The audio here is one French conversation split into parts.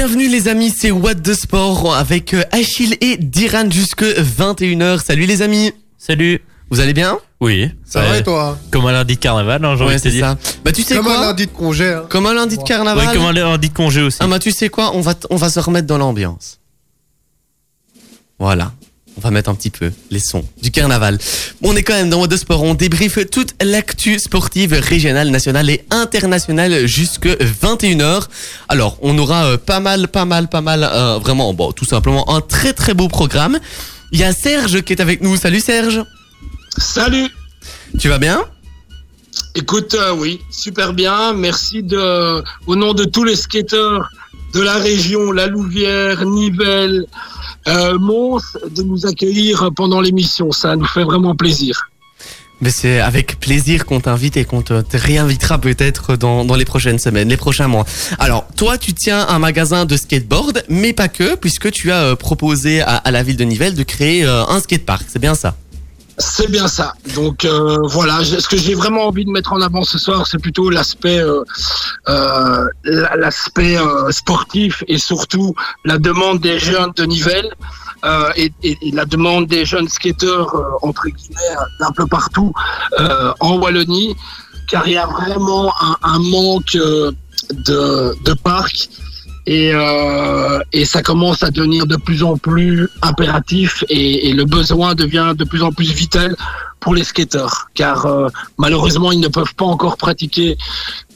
Bienvenue les amis, c'est What the Sport avec euh, Achille et Diran jusque 21h. Salut les amis. Salut. Vous allez bien? Oui. Ça va et toi? Comme un lundi de carnaval, hein, j'ai envie Ouais, de te c'est dire. ça. Bah tu sais Comme quoi? un lundi de congé. hein. Comme un lundi de carnaval. Ouais, comme un lundi de congé aussi. Ah bah tu sais quoi? On va t- on va se remettre dans l'ambiance. Voilà. On va mettre un petit peu les sons du carnaval. On est quand même dans the Sport. On débriefe toute l'actu sportive régionale, nationale et internationale jusque 21h. Alors, on aura euh, pas mal, pas mal, pas mal, euh, vraiment, bon, tout simplement un très très beau programme. Il y a Serge qui est avec nous. Salut Serge. Salut Tu vas bien? Écoute, euh, oui, super bien. Merci de, au nom de tous les skateurs de la région, La Louvière, Nivelles, euh, Mons, de nous accueillir pendant l'émission. Ça nous fait vraiment plaisir. Mais c'est avec plaisir qu'on t'invite et qu'on te, te réinvitera peut-être dans, dans les prochaines semaines, les prochains mois. Alors, toi, tu tiens un magasin de skateboard, mais pas que, puisque tu as euh, proposé à, à la ville de Nivelles de créer euh, un skatepark. C'est bien ça? C'est bien ça. Donc euh, voilà, ce que j'ai vraiment envie de mettre en avant ce soir, c'est plutôt l'aspect euh, euh, sportif et surtout la demande des jeunes de Nivelles et, la demande des jeunes skateurs entre guillemets d'un peu partout en Wallonie, car il y a vraiment un, un manque de parcs. Et, euh, et ça commence à devenir de plus en plus impératif et, le besoin devient de plus en plus vital pour les skateurs car euh, malheureusement ils ne peuvent pas encore pratiquer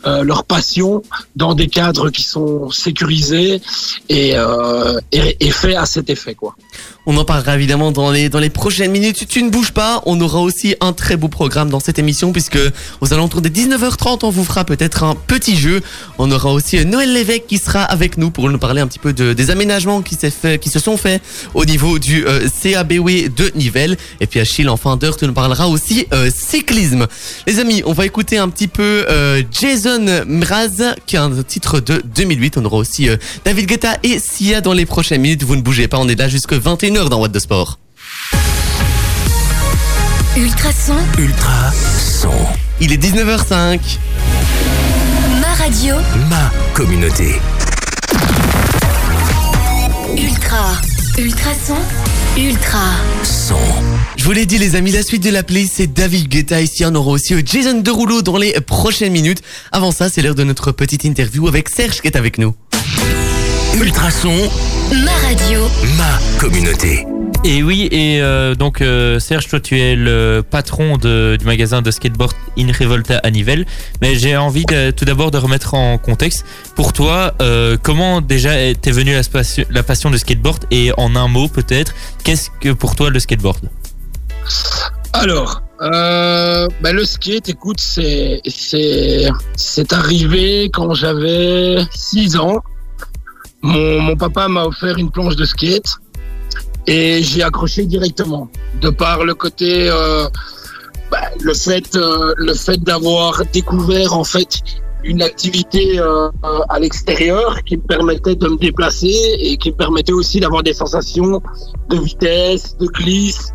euh, leur passion dans des cadres qui sont sécurisés et, et, et faits à cet effet quoi. On en parlera évidemment dans les, prochaines minutes. Tu ne bouges pas. On aura aussi un très beau programme dans cette émission puisque aux alentours des 19h30, on vous fera peut-être un petit jeu. On aura aussi Noël Lévesque qui sera avec nous pour nous parler un petit peu de, des aménagements qui, se sont faits au niveau du euh, CABW de Nivelles. Et puis Achille, en fin d'heure, tu nous parleras aussi euh, cyclisme. Les amis, on va écouter un petit peu euh, Jason Mraz qui a un titre de 2008. On aura aussi euh, David Guetta et Sia dans les prochaines minutes. Vous ne bougez pas, on est là jusque 21h dans What the Sport. Ultrason, Ultra son. Il est 19h05. ma radio, Ma communauté. Ultra. Ultrason, Ultra. Son. Je vous l'ai dit les amis, la suite de la playlist c'est David Guetta. Ici on aura aussi euh, Jason Derulo dans les prochaines minutes. Avant ça, c'est l'heure de notre petite interview avec Serge qui est avec nous. Ultra son. Ma radio, Ma communauté. Et oui, et euh, donc euh, Serge, toi tu es le patron de- du magasin de skateboard In Revolta à Nivelles. Mais j'ai envie de- tout d'abord de remettre en contexte. Pour toi, euh, comment déjà t'es venue la, passion- la passion de skateboard? Et en un mot peut-être, qu'est-ce que pour toi le skateboard? Alors, euh, bah, le skate, écoute, c'est c'est c'est arrivé quand j'avais 6 ans. Mon, mon papa m'a offert une planche de skate et j'ai accroché directement. De par le côté, euh, bah, le fait, euh, le fait d'avoir découvert en fait une activité euh, à l'extérieur qui me permettait de me déplacer et qui me permettait aussi d'avoir des sensations de vitesse, de glisse,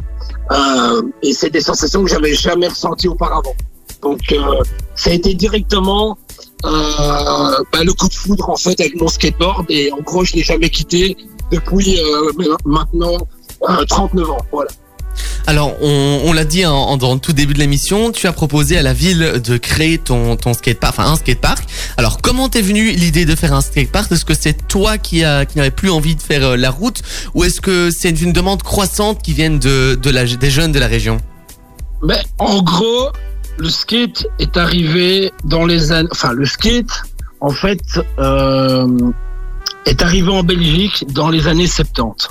euh, et c'est des sensations que j'avais jamais ressenties auparavant. Donc, euh, ça a été directement bah, le coup de foudre en fait avec mon skateboard et en gros je l'ai jamais quitté depuis euh, maintenant euh, 39 ans. Voilà. Alors, on, on l'a dit en, en- dans le tout début de l'émission, tu as proposé à la ville de créer ton, ton skatepark, enfin un skatepark. Alors, comment t'es venue l'idée de faire un skatepark? Est-ce que c'est toi qui, a, qui n'avais plus envie de faire euh, la route? Ou est-ce que c'est une demande croissante qui vient de, de la, des jeunes de la région? Mais en gros, le skate est arrivé dans les années. Enfin, le skate, en fait, euh, est arrivé en Belgique dans les années 70.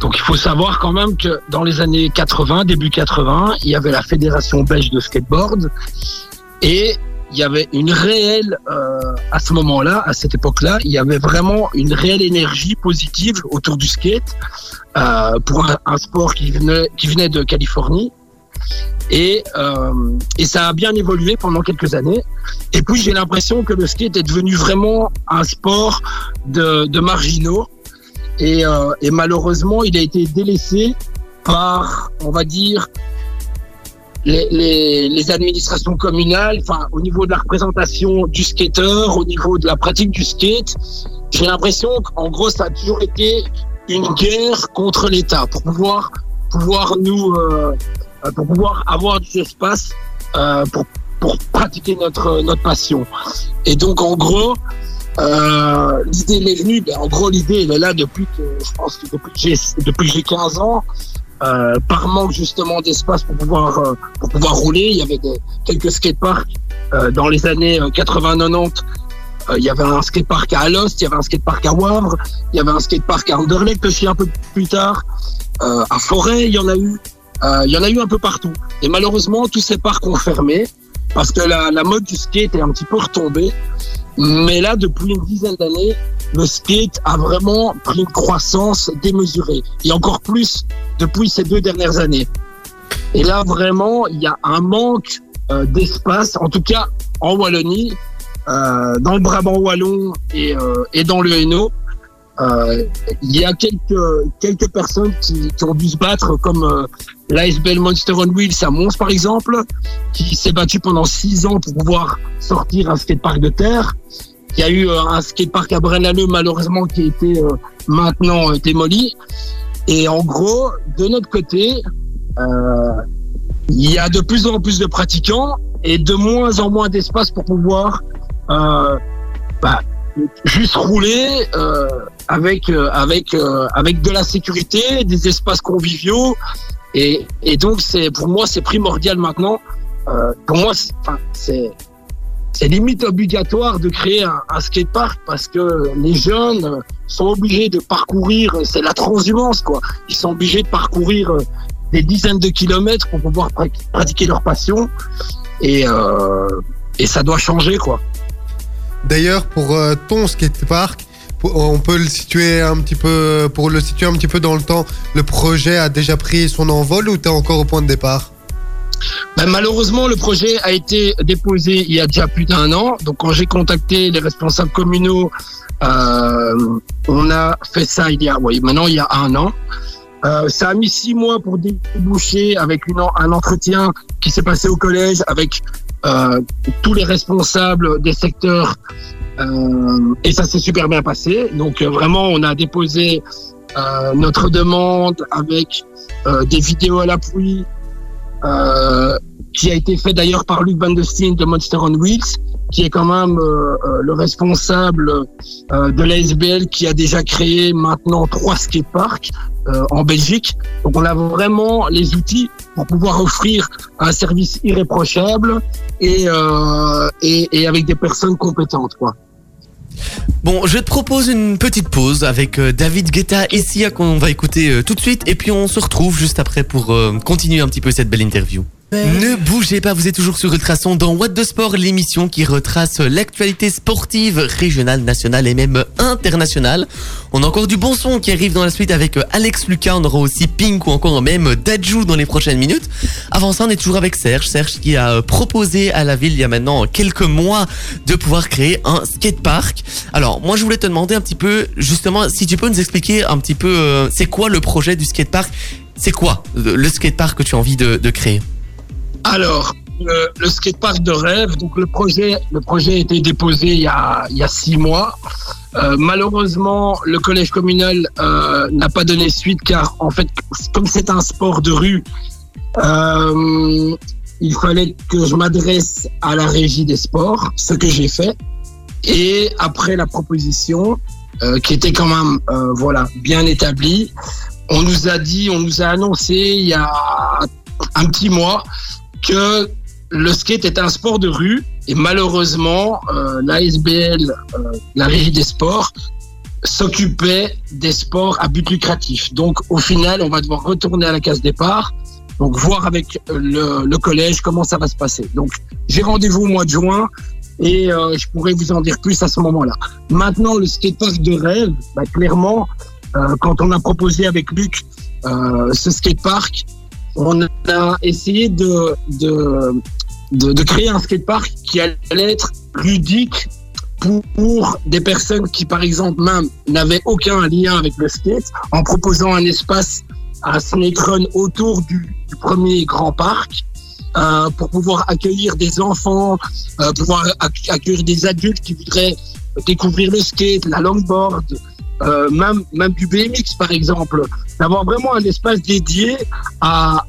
Donc, il faut savoir quand même que dans les années 80, début 80, il y avait la Fédération belge de skateboard et il y avait une réelle, euh, à ce moment-là, à cette époque-là, il y avait vraiment une réelle énergie positive autour du skate euh, pour un, sport qui venait, qui venait de Californie. Et, euh, et ça a bien évolué pendant quelques années. Et puis j'ai l'impression que le skate est devenu vraiment un sport de, de marginaux. Et, euh, et malheureusement, il a été délaissé par, on va dire, les, les, les administrations communales, enfin, au niveau de la représentation du skateur, au niveau de la pratique du skate. j'ai l'impression qu'en gros, ça a toujours été une guerre contre l'État pour pouvoir pouvoir nous euh, pour pouvoir avoir du espace euh, pour pour pratiquer notre notre passion. Et donc en gros, euh, l'idée est venue. Ben, en gros, l'idée elle est là depuis que je pense que depuis que j'ai depuis que j'ai 15 ans. Euh, par manque justement d'espace pour pouvoir euh, pour pouvoir rouler, il y avait des, quelques skateparks euh, dans les années 80-90 euh, il y avait un skatepark à Alost, il y avait un skatepark à Wavre, il y avait un skatepark à Anderlecht aussi un peu plus tard. Euh, à Forêt, il y en a eu. Euh, il y en a eu un peu partout. Et malheureusement, tous ces parcs ont fermé parce que la, la mode du skate est un petit peu retombée. Mais là, depuis une dizaine d'années, le skate a vraiment pris une croissance démesurée. Et encore plus depuis ces deux dernières années. Et là, vraiment, il y a un manque euh, d'espace, en tout cas en Wallonie, euh, dans le Brabant wallon et, euh, et dans le Hainaut. Euh, il y a quelques quelques personnes qui, qui ont dû se battre, comme euh, l'ASBL Monster on Wheels à Mons par exemple, qui s'est battu pendant six ans pour pouvoir sortir un skatepark de terre. Il y a eu euh, un skatepark à Braine-l'Alleud malheureusement qui a été euh, maintenant euh, démoli. Et en gros, de notre côté, il y a de plus en plus de pratiquants et de moins en moins d'espace pour pouvoir bah, juste rouler avec avec avec de la sécurité, des espaces conviviaux et, et donc c'est pour moi c'est primordial maintenant. Euh, pour moi c'est c'est limite obligatoire de créer un, un skatepark parce que les jeunes sont obligés de parcourir, c'est la transhumance quoi. Ils sont obligés de parcourir euh, des dizaines de kilomètres pour pouvoir pra- pratiquer leur passion et euh, et ça doit changer quoi. D'ailleurs, pour euh, ton skatepark, on peut le situer un petit peu, pour le situer un petit peu dans le temps, le projet a déjà pris son envol ou t'es encore au point de départ? Ben, malheureusement, le projet a été déposé il y a déjà plus d'un an. Donc, quand j'ai contacté les responsables communaux, euh, on a fait ça il y a, maintenant il y a un an. Euh, ça a mis six mois pour déboucher avec un entretien qui s'est passé au collège avec euh, tous les responsables des secteurs euh, et ça s'est super bien passé. Donc euh, vraiment, on a déposé euh, notre demande avec euh, des vidéos à l'appui, euh, qui a été fait d'ailleurs par Luc Van de Steen de Monster on Wheels, qui est quand même le responsable de l'ASBL qui a déjà créé maintenant trois skateparks en Belgique. Donc on a vraiment les outils pour pouvoir offrir un service irréprochable et, et, et avec des personnes compétentes. Quoi. Bon, je te propose une petite pause avec euh, David Guetta et Sia qu'on va écouter euh, tout de suite et puis on se retrouve juste après pour euh, continuer un petit peu cette belle interview. Ne bougez pas, vous êtes toujours sur Ultrason dans What the Sport, l'émission qui retrace l'actualité sportive régionale, nationale et même internationale. On a encore du bon son qui arrive dans la suite avec euh, Alex Lucas, on aura aussi Pink ou encore même Dajou dans les prochaines minutes. Avant ça, on est toujours avec Serge, Serge qui a euh, proposé à la ville il y a maintenant quelques mois de pouvoir créer un skatepark. Alors, moi je voulais te demander un petit peu justement si tu peux nous expliquer un petit peu euh, c'est quoi le projet du skatepark? C'est quoi le skatepark que tu as envie de créer? Alors, le, le skatepark de rêve, donc le projet, le projet a été déposé il y a, il y a six mois. Euh, malheureusement, le collège communal euh, n'a pas donné suite car en fait, comme c'est un sport de rue, euh, il fallait que je m'adresse à la régie des sports, ce que j'ai fait. Et après la proposition, euh, qui était quand même euh, voilà bien établie, on nous a dit, on nous a annoncé il y a un petit mois que le skate est un sport de rue et malheureusement euh, l'ASBL, euh, la régie des sports, s'occupait des sports à but lucratif. Donc au final, on va devoir retourner à la case départ, donc voir avec le, collège comment ça va se passer. Donc j'ai rendez-vous au mois de juin et euh, je pourrais vous en dire plus à ce moment-là. Maintenant, le skatepark de rêve, bah, clairement, euh, quand on a proposé avec Luc ce skatepark, on a essayé de, de, de, de créer un skatepark qui allait être ludique pour, des personnes qui, par exemple, même n'avaient aucun lien avec le skate, en proposant un espace à Snake Run autour du, du premier grand parc. Euh, pour pouvoir accueillir des enfants, euh, pouvoir ac- accueillir des adultes qui voudraient découvrir le skate, la longboard, euh, même, même du BMX par exemple, d'avoir vraiment un espace dédié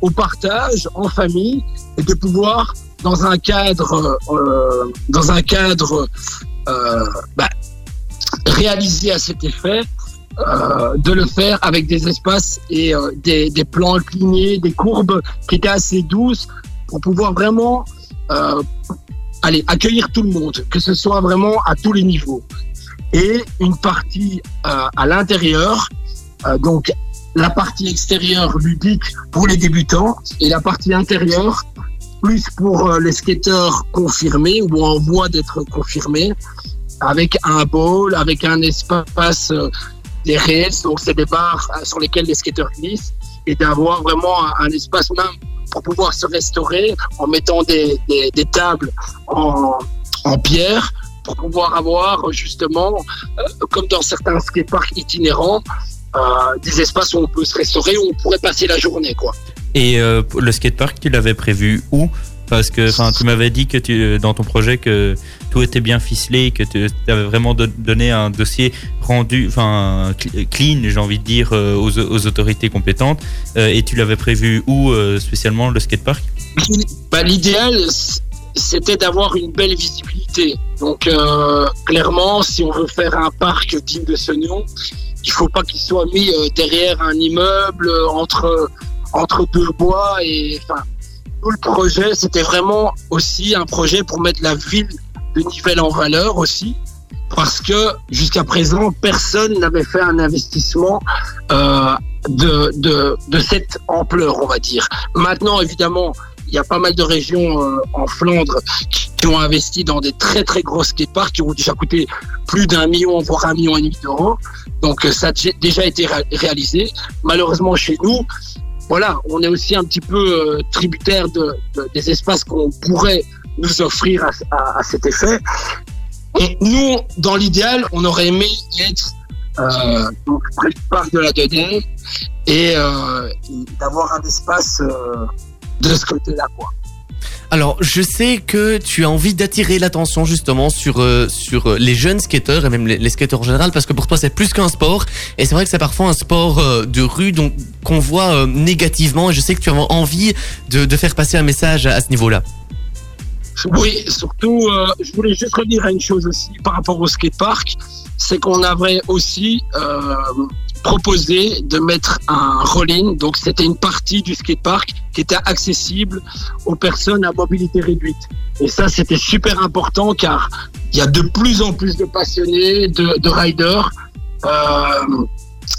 au partage en famille et de pouvoir dans un cadre, euh, dans un cadre euh, bah, réalisé à cet effet, euh, de le faire avec des espaces et des, plans inclinés, des courbes qui étaient assez douces pour pouvoir vraiment euh, accueillir tout le monde, que ce soit vraiment à tous les niveaux. Et une partie euh, à l'intérieur, euh, donc la partie extérieure ludique pour les débutants et la partie intérieure plus pour euh, les skateurs confirmés ou en voie d'être confirmés, avec un bowl, avec un espace euh, des rails, donc c'est des barres euh, sur lesquelles les skateurs glissent, et d'avoir vraiment un, un espace même pour pouvoir se restaurer en mettant des, des, des tables en, en pierre pour pouvoir avoir justement, euh, comme dans certains skateparks itinérants, euh, des espaces où on peut se restaurer, où on pourrait passer la journée, quoi. Et euh, le skatepark, tu l'avais prévu où? Parce que tu m'avais dit que tu, dans ton projet que tout était bien ficelé, que tu avais vraiment do- donné un dossier rendu, enfin cl- clean, j'ai envie de dire, aux, aux autorités compétentes. Et tu l'avais prévu où spécialement le skatepark Bah, L'idéal, c'était d'avoir une belle visibilité. Donc, euh, clairement, si on veut faire un parc digne de ce nom, il faut pas qu'il soit mis euh, derrière un immeuble, euh, entre, entre deux bois. Et tout le projet, c'était vraiment aussi un projet pour mettre la ville de Nivelles en valeur aussi. Parce que jusqu'à présent, personne n'avait fait un investissement de, de cette ampleur, on va dire. Maintenant, évidemment, il y a pas mal de régions euh, en Flandre qui, ont investi dans des très très gros skateparks qui ont déjà coûté plus d'un million, voire un million et demi d'euros. Donc euh, ça a dé- déjà été ré- réalisé. Malheureusement chez nous, voilà, on est aussi un petit peu euh, tributaire de, de- des espaces qu'on pourrait nous offrir à, cet effet. Et nous, dans l'idéal, on aurait aimé être euh, près du parc de la Dedé et d'avoir un espace de ce côté-là, quoi. Alors, je sais que tu as envie d'attirer l'attention justement sur euh, sur euh, les jeunes skateurs et même les, les skateurs en général parce que pour toi c'est plus qu'un sport et c'est vrai que c'est parfois un sport euh, de rue donc qu'on voit euh, négativement et je sais que tu as envie de, de faire passer un message à, à ce niveau-là. Oui, surtout, je voulais juste revenir à une chose aussi par rapport au skatepark, c'est qu'on avait aussi proposé de mettre un roll-in, donc c'était une partie du skatepark qui était accessible aux personnes à mobilité réduite. Et ça, c'était super important car il y a de plus en plus de passionnés, de, de riders euh,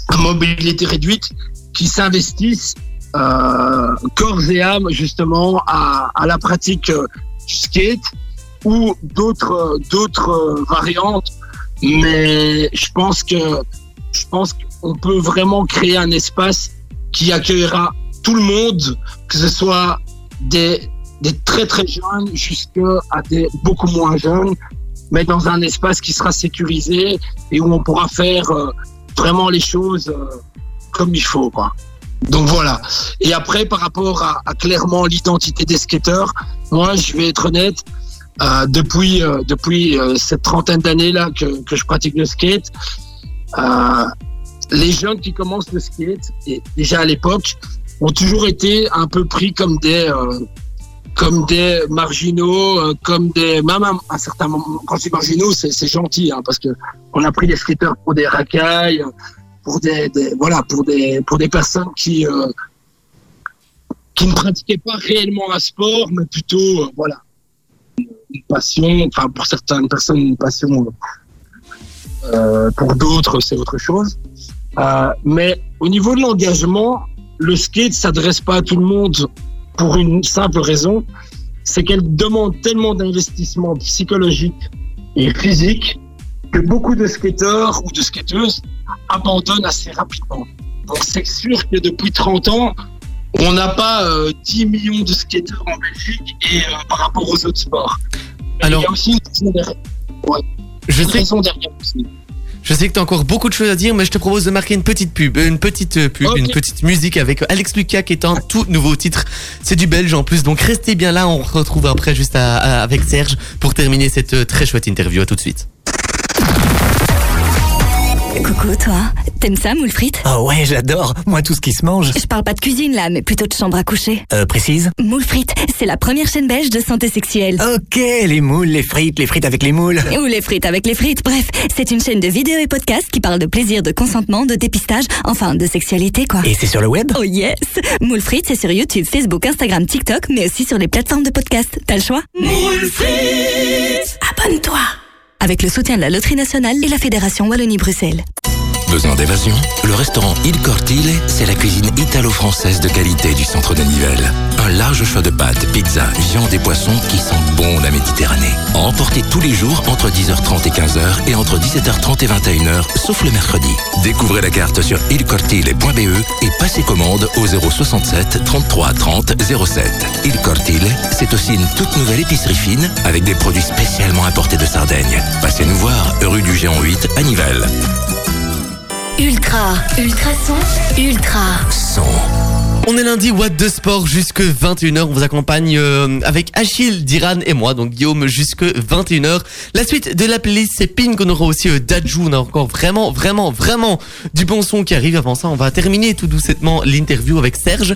à mobilité réduite qui s'investissent euh, corps et âme justement à, la pratique euh, du skate ou d'autres d'autres variantes mais je pense que je pense qu'on peut vraiment créer un espace qui accueillera tout le monde que ce soit des très très jeunes jusqu'à des beaucoup moins jeunes mais dans un espace qui sera sécurisé et où on pourra faire euh, vraiment les choses euh, comme il faut. Donc voilà. Et après, par rapport à, clairement l'identité des skateurs, moi, je vais être honnête, euh, depuis depuis cette trentaine d'années là que, je pratique le skate, les jeunes qui commencent le skate, et déjà à l'époque, ont toujours été un peu pris comme des euh, comme des marginaux, euh, comme des même à un certain moment. Quand je dis marginaux, c'est gentil, hein, parce que on a pris les skateurs pour des racailles, pour des, des- voilà pour des pour des personnes qui euh, qui ne pratiquaient pas réellement un sport, mais plutôt euh, voilà une passion. Enfin pour certaines personnes une passion, euh, pour d'autres c'est autre chose. Euh, mais au niveau de l'engagement, le skate s'adresse pas à tout le monde pour une simple raison, c'est qu'elle demande tellement d'investissement psychologique et physique que beaucoup de skateurs ou de skateuses abandonnent assez rapidement. Donc c'est sûr que depuis 30 ans, on n'a pas euh, 10 millions de skateurs en Belgique et euh, par rapport aux autres sports. Alors- il y a aussi une raison derrière. Je Une sais, raison derrière aussi. Je sais que tu as encore beaucoup de choses à dire, mais je te propose de marquer une petite pub, euh, une petite euh, pub, une petite musique avec Alex Lucas qui est un tout nouveau titre. C'est du belge en plus, donc restez bien là. On se retrouve après juste à- à- avec Serge pour terminer cette euh, très chouette interview. À tout de suite. Coucou toi, t'aimes ça moule frites? Oh ouais, j'adore. Moi, tout ce qui se mange. Je parle pas de cuisine là, mais plutôt de chambre à coucher. Euh, précise? Moule frites, c'est la première chaîne belge de santé sexuelle. Ok, les moules, les frites, les frites avec les moules. Ou les frites avec les frites, bref, c'est une chaîne de vidéos et podcasts qui parle de plaisir, de consentement, de dépistage, enfin de sexualité quoi. Et c'est sur le web? Oh yes Moule frites, c'est sur YouTube, Facebook, Instagram, TikTok, mais aussi sur les plateformes de podcast. T'as le choix? Moule frites Abonne-toi Avec le soutien de la Loterie Nationale et la Fédération Wallonie-Bruxelles. D'évasion Le restaurant Il Cortile, c'est la cuisine italo-française de qualité du centre de Nivelles. Un large choix de pâtes, pizzas, viandes et poissons qui sentent bon la Méditerranée. Emporter tous les jours entre 10h30 et 15h et entre 17h30 et 21h, sauf le mercredi. Découvrez la carte sur ilcortile.be et passez commande au 067 33 30 07. Il Cortile, c'est aussi une toute nouvelle épicerie fine avec des produits spécialement importés de Sardaigne. Passez nous voir, rue du Géant 8 à Nivelles. Ultra, ultrason, ultra. Son. On est lundi, What de Sport jusque 21h. On vous accompagne euh, avec Achille, Diran et moi, donc Guillaume jusque 21h. La suite de la playlist, c'est Pink. On aura aussi euh, Dajou. On a encore vraiment, vraiment, vraiment du bon son qui arrive. Avant ça, on va terminer tout doucement l'interview avec Serge.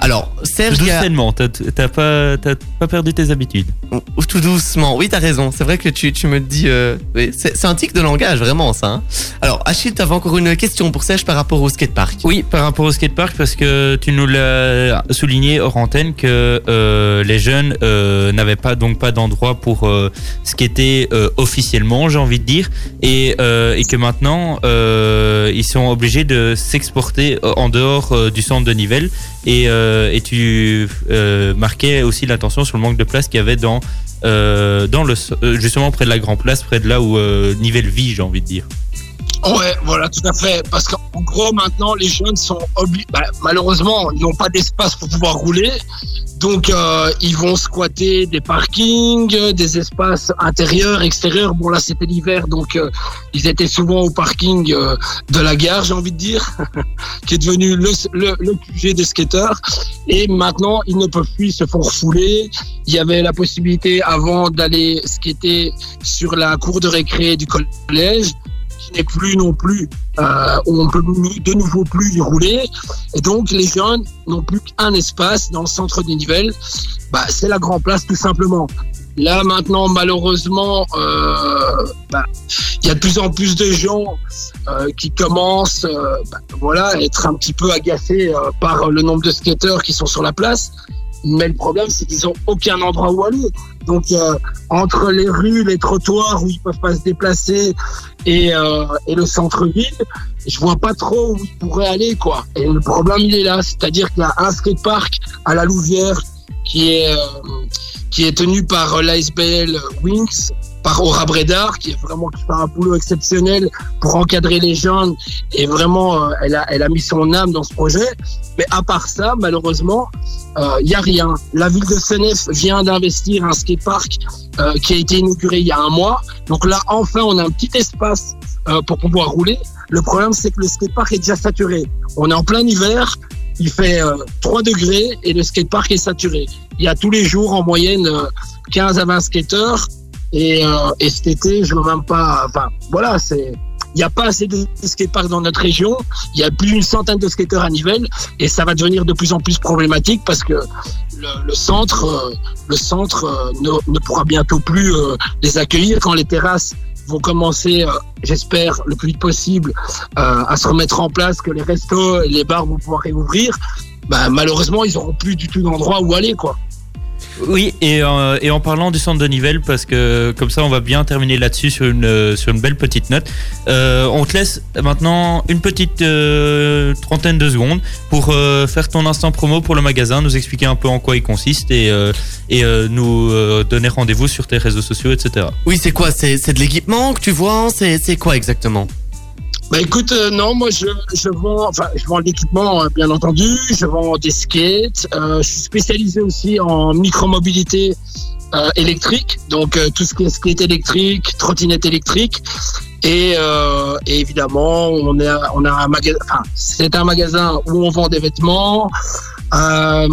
Alors, Serge, a- Doucement, t'as t'as pas, t'as pas perdu tes habitudes. Ou- tout doucement. Oui, t'as raison. C'est vrai que tu, tu me dis. euh, oui, c'est c'est un tic de langage, vraiment, ça. hein. Alors, Achille, t'avais encore une question pour Serge par rapport au skatepark. Oui, par rapport au skatepark, parce que tu nous l'as souligné hors antenne que euh, les jeunes euh, n'avaient pas donc pas d'endroit pour euh, skater euh, officiellement, j'ai envie de dire, et, euh, que maintenant ils sont obligés de s'exporter en dehors du centre de Nivelles. Et, tu marquais aussi l'attention sur le manque de place qu'il y avait dans justement près de la Grand Place, près de là où Nivelles vit, j'ai envie de dire. Ouais, voilà, tout à fait. Parce qu'en gros, maintenant, les jeunes sont obligés. malheureusement, ils n'ont pas d'espace pour pouvoir rouler. Donc, euh, ils vont squatter des parkings, des espaces intérieurs, extérieurs. Bon, là, c'était l'hiver, donc euh, ils étaient souvent au parking euh, de la gare, j'ai envie de dire, qui est devenu le, le, le QG des skateurs. Et maintenant, ils ne peuvent plus, ils se font refouler. Il y avait la possibilité avant d'aller skater sur la cour de récré du collège n'est plus non plus, euh, où on peut de nouveau plus y rouler. Et donc, les jeunes n'ont plus qu'un espace dans le centre du Nivelles. Bah, c'est la Grand Place, tout simplement. Là, maintenant, malheureusement, euh, bah, il y a de plus en plus de gens euh, qui commencent bah, voilà, à être un petit peu agacés par le nombre de skateurs qui sont sur la place. Mais le problème, c'est qu'ils n'ont aucun endroit où aller. Donc, euh, entre les rues, les trottoirs où ils peuvent pas se déplacer et, euh, et le centre-ville, je vois pas trop où ils pourraient aller, quoi. Et le problème, il est là. C'est-à-dire qu'il y a un skatepark à la Louvière qui est, euh, qui est tenu par l'ASBL Wings, par Aura Bredar, qui est vraiment qui fait un boulot exceptionnel pour encadrer les jeunes. Et vraiment, euh, elle, a, elle a mis son âme dans ce projet. Mais à part ça, malheureusement, il y a rien. La ville de Senef vient d'investir un skatepark euh, qui a été inauguré il y a un mois. Donc là, enfin, on a un petit espace euh, pour pouvoir rouler. Le problème, c'est que le skatepark est déjà saturé. On est en plein hiver, il fait euh, 3 degrés et le skatepark est saturé. Il y a tous les jours en moyenne euh, 15 à 20 skateurs. Et, euh, et cet été, je ne veux même pas. Enfin, voilà, c'est. Il n'y a pas assez de skateparks dans notre région. Il y a plus d'une centaine de skateurs à Nivelles et ça va devenir de plus en plus problématique parce que le, centre, euh, le centre euh, ne, ne pourra bientôt plus euh, les accueillir quand les terrasses vont commencer, euh, j'espère, le plus vite possible euh, à se remettre en place, que les restos et les bars vont pouvoir réouvrir. Bah, malheureusement, ils n'auront plus du tout d'endroit où aller, quoi. Oui, et, euh, et en parlant du centre de Nivelles, parce que comme ça on va bien terminer là-dessus sur une, euh, sur une belle petite note, euh, on te laisse maintenant une petite trentaine de secondes pour faire ton instant promo pour le magasin, nous expliquer un peu en quoi il consiste et, et nous donner rendez-vous sur tes réseaux sociaux, etc. Oui, c'est quoi? C'est de l'équipement que tu C'est c'est quoi exactement? Bah écoute, euh, non, moi je, je vends, enfin je vends l'équipement euh, bien entendu, je vends des skates, euh, je suis spécialisé aussi en micromobilité euh, électrique, donc euh, tout ce qui est skate électrique, trottinette électrique, Et, euh, et évidemment, on a un magasin. Enfin, c'est un magasin où on vend des vêtements, euh,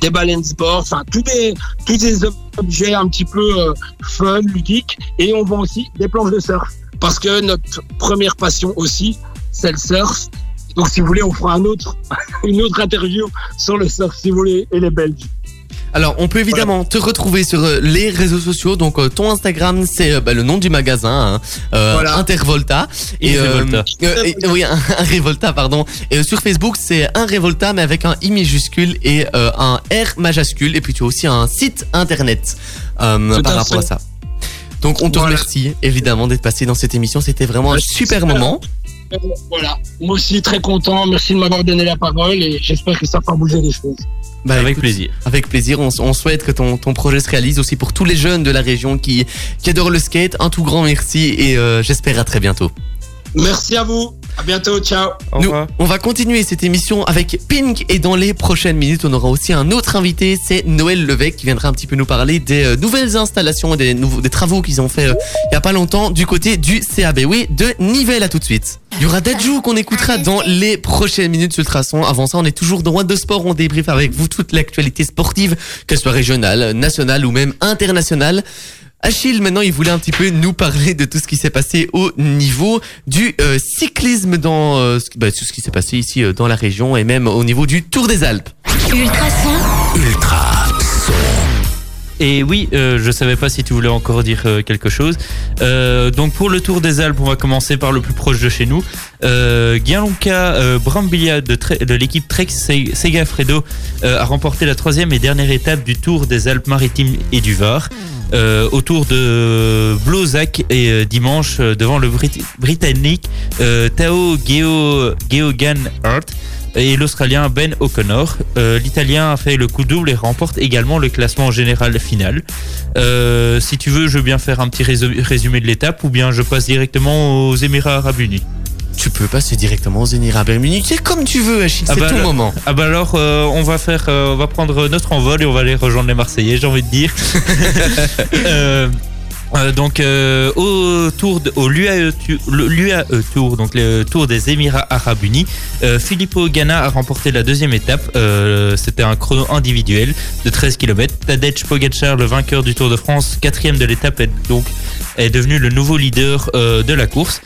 des balance boards, enfin tous des tous des objets un petit peu euh, fun, ludiques. Et on vend aussi des planches de surf parce que notre première passion aussi, c'est le surf. Donc, si vous voulez, on fera un autre, une autre interview sur le surf, si vous voulez, et les Belges. Alors, on peut évidemment te retrouver sur euh, les réseaux sociaux. Donc, euh, ton Instagram, c'est euh, bah, le nom du magasin, hein, euh, Voilà. Intervolta. Et euh, oui, un, un Revolta, pardon. Et euh, sur Facebook, c'est un Revolta, mais avec un I majuscule et euh, un R majuscule. Et puis, tu as aussi un site internet euh, par rapport à ça. Donc, on te Voilà. remercie évidemment d'être passé dans cette émission. C'était vraiment un super super. moment. Euh, Voilà. Moi aussi, très content. Merci de m'avoir donné la parole et j'espère que ça fera bouger les choses. Bah, Avec écoute, plaisir. Avec plaisir, on, on souhaite que ton, ton projet se réalise aussi pour tous les jeunes de la région qui, qui adorent le skate. Un tout grand merci et euh, j'espère à très bientôt. Merci à vous. À bientôt. Ciao. Nous, on va continuer cette émission avec Pink et dans les prochaines minutes, on aura aussi un autre invité, c'est Noël Levesque qui viendra un petit peu nous parler des euh, nouvelles installations et des, nouveaux, des travaux qu'ils ont fait euh, il y a pas longtemps du côté du CABW de Nivelles à tout de suite. Il y aura Dajou qu'on écoutera dans les prochaines minutes sur le traçon. Avant ça, on est toujours dans What de Sport, on débriefe avec vous toute l'actualité sportive, que ce soit régionale, nationale ou même internationale. Achille, maintenant, il voulait un petit peu nous parler de tout ce qui s'est passé au niveau du euh, cyclisme dans euh, ce, bah, tout ce qui s'est passé ici euh, dans la région et même au niveau du Tour des Alpes. Ultrason, Ultra son. Et oui, euh, je savais pas si tu voulais encore dire euh, quelque chose. Euh, donc pour le Tour des Alpes, on va commencer par le plus proche de chez nous. Euh, Gianluca euh, Brambilla de, l'équipe Trek Se- Segafredo euh, a remporté la troisième et dernière étape du Tour des Alpes-Maritimes et du Var. Autour de Blozac et dimanche devant le Brit- Britannique Tao Geo, Hart et l'Australien Ben O'Connor. Euh, L'Italien a fait le coup double et remporte également le classement général final. Euh, si tu veux, je veux bien faire un petit résu- résumé de l'étape ou bien je passe directement aux Émirats Arabes Unis. Tu peux passer directement aux Émirats Arabes Unis. C'est comme tu veux, Achille. Ah C'est bah ton là- moment. Ah bah alors, euh, on va faire, on va prendre notre envol et on va aller rejoindre les Marseillais, j'ai envie de dire. Euh, donc euh, au tour tu- le- l'UAE Tour donc le Tour des Émirats Arabes Unis euh, Filippo Ganna a remporté la deuxième étape. C'était un chrono individuel de 13 km Tadej Pogacar le vainqueur du Tour de France quatrième de l'étape est donc est devenu le nouveau leader de la course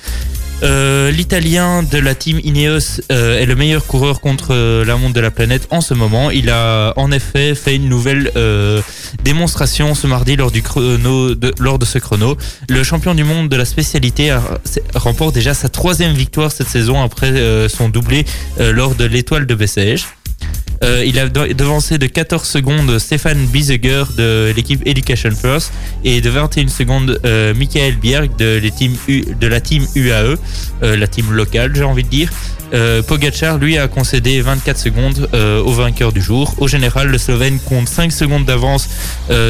euh, L'Italien de la team Ineos euh, est le meilleur coureur contre euh, la montre de la planète en ce moment. Il a en effet fait une nouvelle démonstration ce mardi lors du chrono, de, lors de ce chrono. Le champion du monde de la spécialité remporte déjà sa troisième victoire cette saison après son doublé lors de l'étoile de Bessèges. Euh, il a de- devancé de 14 secondes Stéphane Biseger de l'équipe Education First et de 21 secondes euh, Michael Bierg de, la team UAE, euh, la team locale j'ai envie de dire. Pogacar lui a concédé 24 secondes au vainqueur du jour. Au général, le Slovène compte 5 secondes d'avance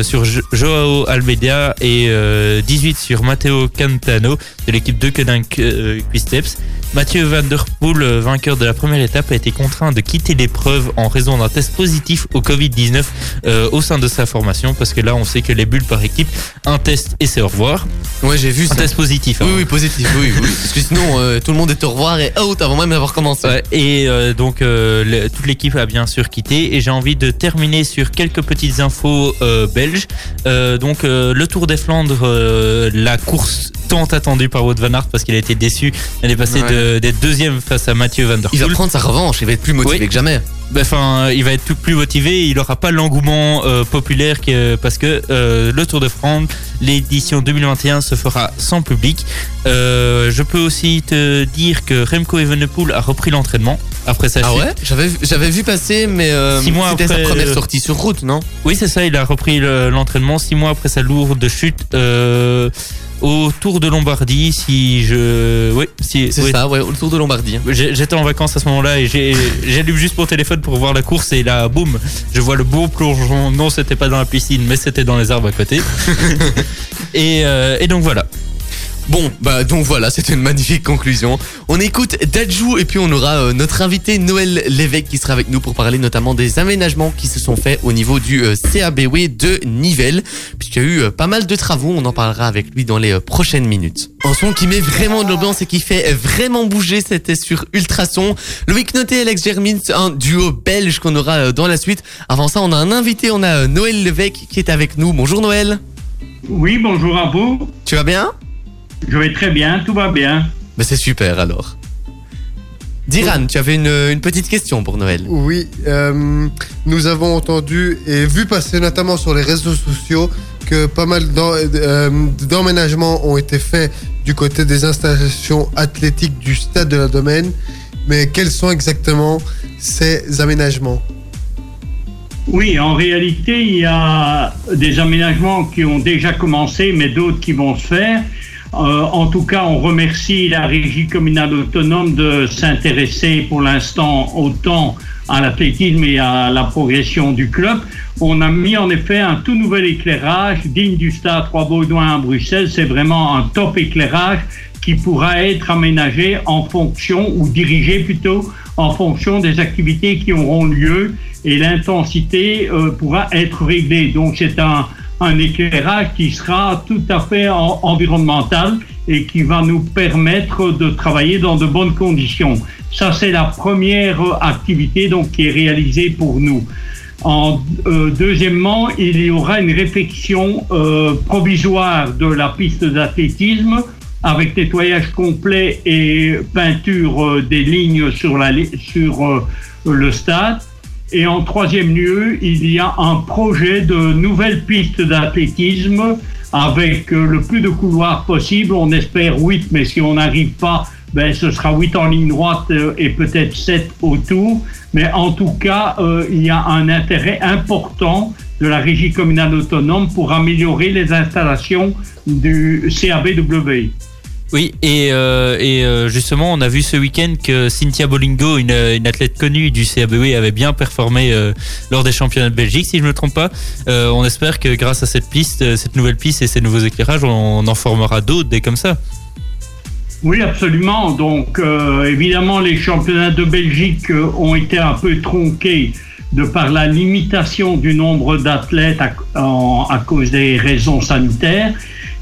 sur Jo- Joao Almeida et euh, 18 sur Matteo Cantano de l'équipe de euh, Quisteps. Mathieu Van Der Poel, euh, vainqueur de la première étape, a été contraint de quitter l'épreuve en raison d'un test positif au Covid-19 euh, au sein de sa formation, parce que là, on sait que les bulles par équipe, un test et c'est au revoir. Ouais, j'ai vu Un ça. test positif. hein. Oui, oui, positif, oui, oui. Parce que sinon, euh, tout le monde est au revoir et out avant même d'avoir commencé. Ouais, et euh, donc le- toute l'équipe a bien sûr quitté et j'ai envie de terminer sur quelques petites infos belges. Donc le Tour des Flandres, la course tant attendue par Wout van Aert parce qu'il a été déçu. Elle est passée Ouais. de- d'être deuxième face à Mathieu Van Der Il va Poel. prendre sa revanche, il va être plus motivé Oui. que jamais. Ben, Enfin, il va être tout plus motivé. Il n'aura pas l'engouement euh, populaire que, parce que euh, le Tour de France, l'édition 2021 se fera sans public. Euh, je peux aussi te dire que Remco Evenepoel a repris l'entraînement après sa Ah chute. ouais J'avais j'avais vu passer, mais euh, Six mois c'était sa après, première euh, sortie sur route, non? Oui, c'est ça. Il a repris le- l'entraînement six mois après sa lourde chute euh, au Tour de Lombardie. Si je, oui, si, C'est oui. ça, ouais, au Tour de Lombardie. J'ai- J'étais en vacances à ce moment-là et j'ai- j'allume juste mon téléphone pour voir la course et là, boum, je vois le beau plongeon. Non, c'était pas dans la piscine, mais c'était dans les arbres à côté. et, euh, et donc voilà. Bon, bah donc voilà, c'était une magnifique conclusion. On écoute Dajou et puis on aura euh, notre invité Noël Lévesque qui sera avec nous pour parler notamment des aménagements qui se sont faits au niveau du euh, CABW de Nivelles, puisqu'il y a eu euh, pas mal de travaux, on en parlera avec lui dans les prochaines minutes. Un son qui met vraiment de l'ambiance et qui fait vraiment bouger, c'était sur Ultrason. Loïc Noté et Alex Germin, c'est un duo belge qu'on aura dans la suite. Avant ça, on a un invité, on a Noël Lévesque qui est avec nous. Bonjour Noël. Oui, bonjour à vous. Tu vas bien? Je vais très bien, tout va bien. Bah c'est super alors. Diran, tu avais une, une petite question pour Noël. Oui, euh, nous avons entendu et vu passer notamment sur les réseaux sociaux que pas mal euh, d'emménagements ont été faits du côté des installations athlétiques du stade de la Domaine. Mais quels sont exactement ces aménagements? Oui, en réalité, il y a des aménagements qui ont déjà commencé, mais d'autres qui vont se faire. Euh, en tout cas, on remercie la régie communale autonome de s'intéresser pour l'instant autant à l'athlétisme et à la progression du club. On a mis en effet un tout nouvel éclairage digne du stade Trois-Baudouin à Bruxelles. C'est vraiment un top éclairage qui pourra être aménagé en fonction ou dirigé plutôt en fonction des activités qui auront lieu et l'intensité euh, pourra être réglée. Donc c'est un, un éclairage qui sera tout à fait en- environnemental et qui va nous permettre de travailler dans de bonnes conditions. Ça, c'est la première activité donc, qui est réalisée pour nous. En, euh, deuxièmement, il y aura une réflexion euh, provisoire de la piste d'athlétisme avec nettoyage complet et peinture euh, des lignes sur, la, sur le stade. Et en troisième lieu, il y a un projet de nouvelle piste d'athlétisme avec euh, le plus de couloirs possible. On espère 8, mais si on n'arrive pas, ben, ce sera 8 en ligne droite euh, et peut-être 7 autour. Mais en tout cas, euh, il y a un intérêt important de la régie communale autonome pour améliorer les installations du CABW. Oui, et, euh, euh, justement, on a vu ce week-end que Cynthia Bolingo, une, une athlète connue du CABW, avait bien performé euh, lors des championnats de Belgique, si je ne me trompe pas. Euh, on espère que grâce à cette piste, euh, cette nouvelle piste et ces nouveaux éclairages, on en formera d'autres, des comme ça. Oui, absolument. Donc, euh, évidemment, les championnats de Belgique euh, ont été un peu tronqués de par la limitation du nombre d'athlètes à cause des raisons sanitaires.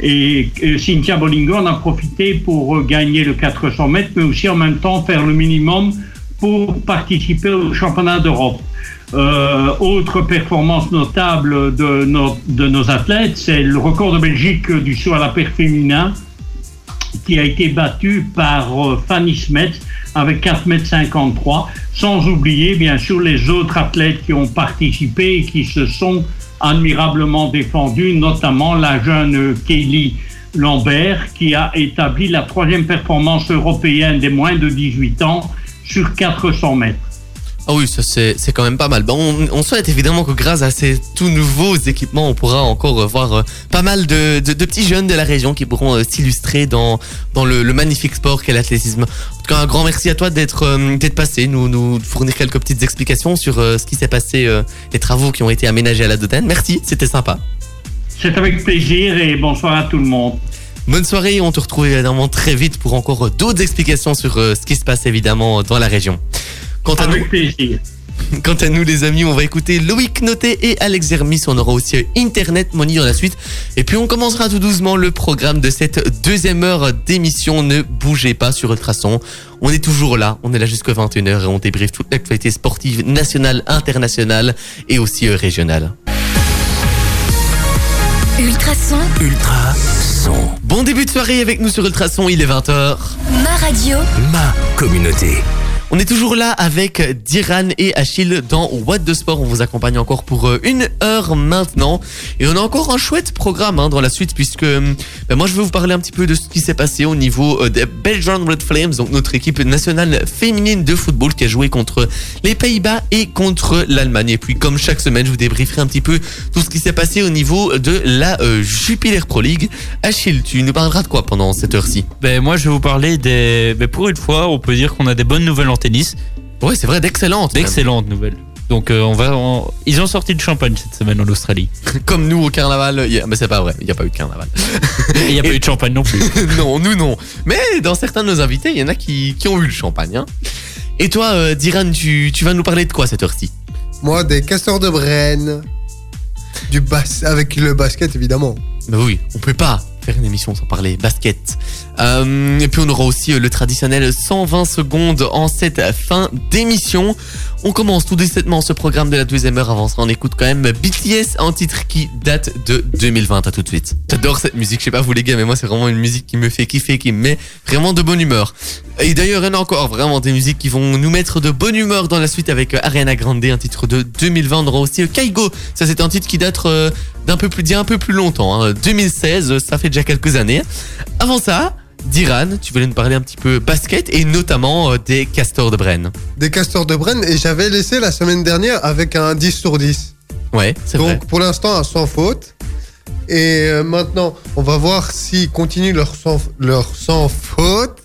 Et euh, Cynthia Bolingo en a profité pour euh, gagner le 400 mètres, mais aussi en même temps faire le minimum pour participer au championnat d'Europe. Euh, autre performance notable de nos, athlètes, c'est le record de Belgique du saut à la paire féminin qui a été battu par Fanny Smets avec 4,53 m, sans oublier bien sûr les autres athlètes qui ont participé et qui se sont admirablement défendus, notamment la jeune Kelly Lambert qui a établi la troisième performance européenne des moins de 18 ans sur 400 mètres. Ah oui, ça c'est quand même pas mal. Bon, on, on souhaite évidemment que grâce à ces tout nouveaux équipements, on pourra encore euh, voir euh, pas mal de, de, de petits jeunes de la région qui pourront euh, s'illustrer dans, dans le, le magnifique sport qu'est l'athlétisme. En tout cas, un grand merci à toi d'être euh, passé, nous, nous fournir quelques petites explications sur ce qui s'est passé, les travaux qui ont été aménagés à la Dodane. Merci, c'était sympa. C'est avec plaisir et bonsoir à tout le monde. Bonne soirée, on te retrouve évidemment très vite pour encore d'autres explications sur ce qui se passe évidemment dans la région. Quant à nous, plaisir. Quant à nous les amis, on va écouter Loïc Noté et Alex Zermis. On aura aussi Internet Money dans la suite. Et puis on commencera tout doucement le programme de cette deuxième heure d'émission. Ne bougez pas sur Ultrason. On est toujours là. On est là jusqu'à 21h et on débriefe toute l'actualité sportive nationale, internationale et aussi euh, régionale. Ultrason, Ultra son. Bon début de soirée avec nous sur Ultrason. Il est 20h. ma radio, Ma communauté. On est toujours là avec Diran et Achille dans What the Sport. On vous accompagne encore pour euh, une heure maintenant. Et on a encore un chouette programme hein, dans la suite puisque euh, ben, moi je veux vous parler un petit peu de ce qui s'est passé au niveau euh, des Belgian Red Flames, donc notre équipe nationale féminine de football qui a joué contre les Pays-Bas et contre l'Allemagne. Et puis comme chaque semaine, je vous débrieferai un petit peu tout ce qui s'est passé au niveau de la Jupiler Pro League. Achille, tu nous parleras de quoi pendant cette heure-ci? Ben, moi, je vais vous parler des. Ben, pour une fois, on peut dire qu'on a des bonnes nouvelles en tennis. Ouais, c'est vrai, d'excellentes. D'excellentes nouvelles. Donc euh, on va, on- ils ont sorti de champagne cette semaine en Australie. Comme nous au carnaval, il y a- mais c'est pas vrai, il n'y a pas eu de carnaval. Il n'y a pas eu de champagne non plus. non, nous non. Mais dans certains de nos invités, il y en a qui, qui ont eu le champagne. hein. Et toi, euh, Diran, tu, tu vas nous parler de quoi cette heure-ci? Moi, des castors de Brenne. Du bas avec le basket, évidemment. Bah oui, on peut pas faire une émission sans parler basket. Euh, et puis on aura aussi euh, le traditionnel 120 secondes en cette fin d'émission. On commence tout décemment ce programme de la deuxième heure. Avant ça, on écoute quand même BTS, un titre qui date de 2020. À tout de suite. J'adore cette musique. Je sais pas vous les gars, mais moi c'est vraiment une musique qui me fait kiffer, qui me met vraiment de bonne humeur. Et d'ailleurs, il y en a encore vraiment des musiques qui vont nous mettre de bonne humeur dans la suite avec euh, Ariana Grande, un titre de 2020. On aura aussi Kaigo. Ça, c'est un titre qui date d'un peu plus, d'il y a un peu plus longtemps. hein. 2016, euh, ça fait déjà quelques années. Avant ça, Diran, tu voulais nous parler un petit peu basket et notamment euh, des castors de Brenne. Des castors de Brenne. Et j'avais laissé la semaine dernière avec un 10 sur 10. Ouais, c'est Donc vrai. pour l'instant, sans faute. Et euh, maintenant, on va voir s'ils continuent leur sans, leur sans faute.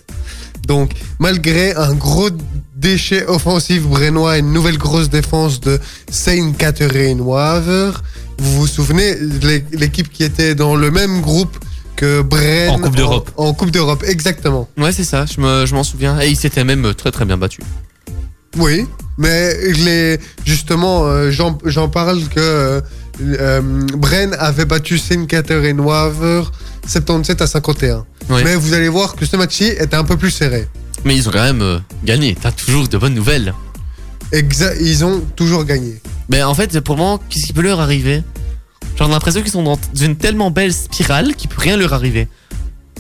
Donc, malgré un gros déchet offensif brennois et une nouvelle grosse défense de Saint Catherine Waver, vous vous souvenez, l'é- l'équipe qui était dans le même groupe En Coupe d'Europe. En, en Coupe d'Europe, exactement. Ouais, c'est ça, je me- je m'en souviens. Et il s'était même euh, très très bien battu. Oui, mais les, justement, euh, j'en parle que euh, euh, Bren avait battu Saint Catherine Waver 77 à 51. Ouais. Mais vous allez voir que ce match-ci était un peu plus serré. Mais ils ont quand même euh, gagné. T'as toujours de bonnes nouvelles. Exa ils ont toujours gagné. Mais en fait, pour moi, qu'est-ce qui peut leur arriver? J'ai l'impression qu'ils sont dans une tellement belle spirale qu'il peut rien leur arriver.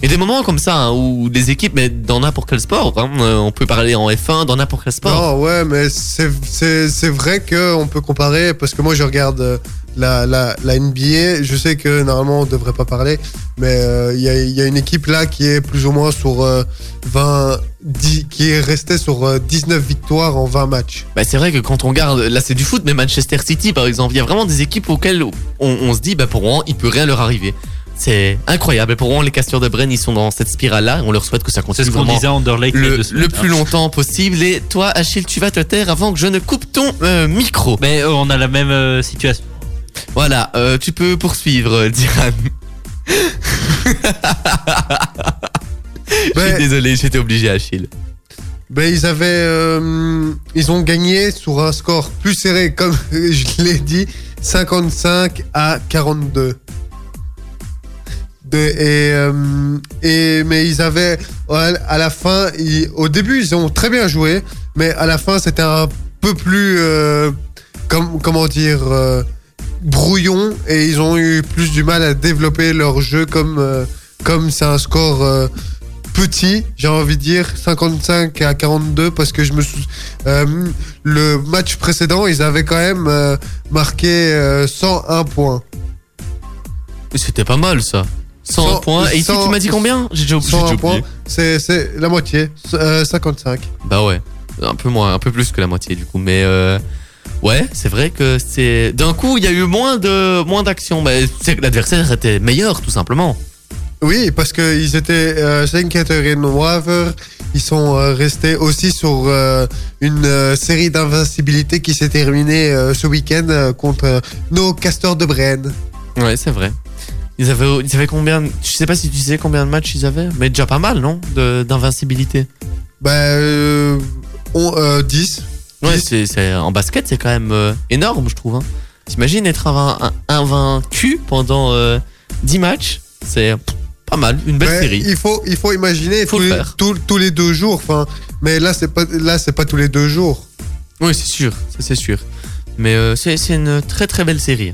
Et des moments comme ça hein, où des équipes, mais dans n'importe quel sport, hein, euh, on peut parler en F1, dans n'importe quel sport. Non, ouais, mais c'est vrai qu'on peut comparer parce que moi je regarde euh, la, la, la NBA. Je sais que normalement on devrait pas parler, mais euh, il y, a, il y a une équipe là qui est plus ou moins sur euh, 20, 10, qui est restée sur euh, 19 victoires en 20 matchs. Bah, c'est vrai que quand on regarde, là c'est du foot, mais Manchester City par exemple, il y a vraiment des équipes auxquelles on, on se dit, bah pour moi, il peut rien leur arriver. C'est incroyable. Et pour moi, les casteurs de Brenne, ils sont dans cette spirale-là. On leur souhaite que ça C'est continue ce qu'on disait à Underlake le, semaines, le plus hein. longtemps possible. Et toi, Achille, tu vas te taire avant que je ne coupe ton euh, micro. Mais euh, on a la même euh, situation. Voilà, euh, tu peux poursuivre, euh, Diran. Je suis désolé, j'étais obligé, Achille. ben, ils avaient, euh, ils ont gagné sur un score plus serré, comme je l'ai dit, 55 à 42. De, et, euh, et mais ils avaient à la fin, ils- au début ils ont très bien joué, mais à la fin c'était un peu plus, euh, comme, comment dire, brouillon et ils ont eu plus du mal à développer leur jeu comme euh, comme c'est un score euh, petit, j'ai envie de dire 55 à 42 parce que je me sou- euh, le match précédent ils avaient quand même marqué euh, 101 points. C'était pas mal, ça. 100 100, points. Et ici, 100, tu m'as dit combien? J'ai déjà 101 oublié. c'est c'est la moitié, euh, 55. Bah ouais, un peu moins, un peu plus que la moitié du coup. Mais ouais, c'est vrai que c'est. D'un coup, il y a eu moins de moins d'action. Mais c'est que l'adversaire était meilleur, tout simplement. Oui, parce que ils étaient euh, Catherine Waver, ils sont euh, restés aussi sur euh, une euh, série d'invincibilité qui s'est terminée ce week-end contre nos castors de Brenne. Ouais, c'est vrai. Ils avaient, ils avaient combien Je sais pas si tu sais combien de matchs ils avaient, mais déjà pas mal, non D'invincibilité. Bah, on, euh, 10. Ouais, c'est, c'est- en basket, c'est quand même euh, énorme, je trouve. Hein. T'imagines être invaincu pendant euh, 10 matchs C'est pff, pas mal, une belle série. Il faut, il faut imaginer Faut tous, le les, faire. tous- tous les deux jours. Mais là, c'est pas, là, c'est pas tous les deux jours. Oui, c'est sûr, ça c'est sûr. Mais euh, c'est, c'est une très très belle série.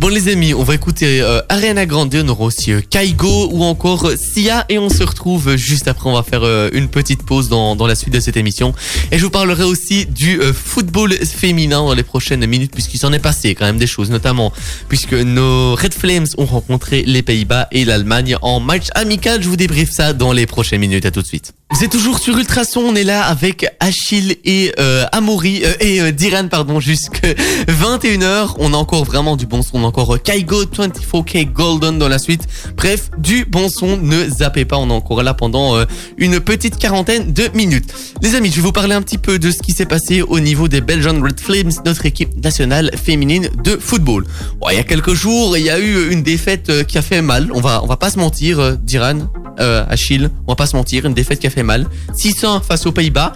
Bon les amis, on va écouter euh, Ariana Grande, on aura aussi Kaigo ou encore Sia et on se retrouve juste après, on va faire euh, une petite pause dans, la suite de cette émission. Et je vous parlerai aussi du euh, football féminin dans les prochaines minutes puisqu'il s'en est passé quand même des choses, notamment puisque nos Red Flames ont rencontré les Pays-Bas et l'Allemagne en match amical. Je vous débriefe ça dans les prochaines minutes, à tout de suite. Êtes toujours sur Ultrason, on est là avec Achille et euh, Amaury et Diran pardon jusque 21h. On a encore vraiment du bon son a encore Kaigo 24K Golden dans la suite. Bref, du bon son, ne zappez pas, on est encore là pendant euh, une petite quarantaine de minutes. Les amis, je vais vous parler un petit peu de ce qui s'est passé au niveau des Belgian Red Flames, notre équipe nationale féminine de football. Il y a quelques jours, il y a eu une défaite euh, qui a fait mal, on va, on va pas se mentir, euh, Diran, euh, Achille, on va pas se mentir, une défaite qui a fait mal. 600 face aux Pays-Bas.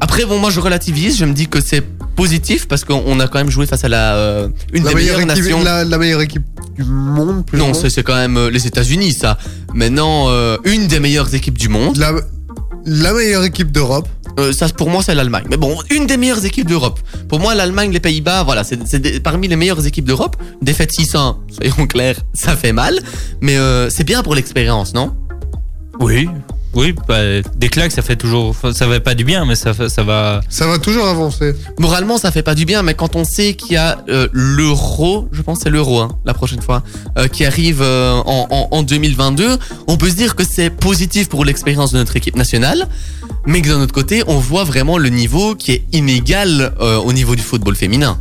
Après, bon, moi je relativise, je me dis que c'est positif parce qu'on a quand même joué face à la euh, une La des meilleure, meilleures équipe, nations. la, la meilleure équipe du monde, plus ou Non, moins. c'est c'est quand même euh, les États-Unis, ça. Maintenant, euh, une des meilleures équipes du monde. La, la meilleure équipe d'Europe. Euh, ça, pour moi, c'est l'Allemagne. Mais bon, une des meilleures équipes d'Europe. Pour moi, l'Allemagne, les Pays-Bas, voilà, c'est c'est des- parmi les meilleures équipes d'Europe. Défaite 600, soyons clairs, ça fait mal. Mais euh, c'est bien pour l'expérience, non? Oui. Oui, bah, des claques, ça fait toujours. Ça va pas du bien, mais ça, ça va. Ça va toujours avancer. Moralement, ça fait pas du bien, mais quand on sait qu'il y a euh, l'euro, je pense que c'est l'euro hein, la prochaine fois, euh, qui arrive euh, en, en- en 2022, on peut se dire que c'est positif pour l'expérience de notre équipe nationale, mais que d'un autre côté, on voit vraiment le niveau qui est inégal euh, au niveau du football féminin.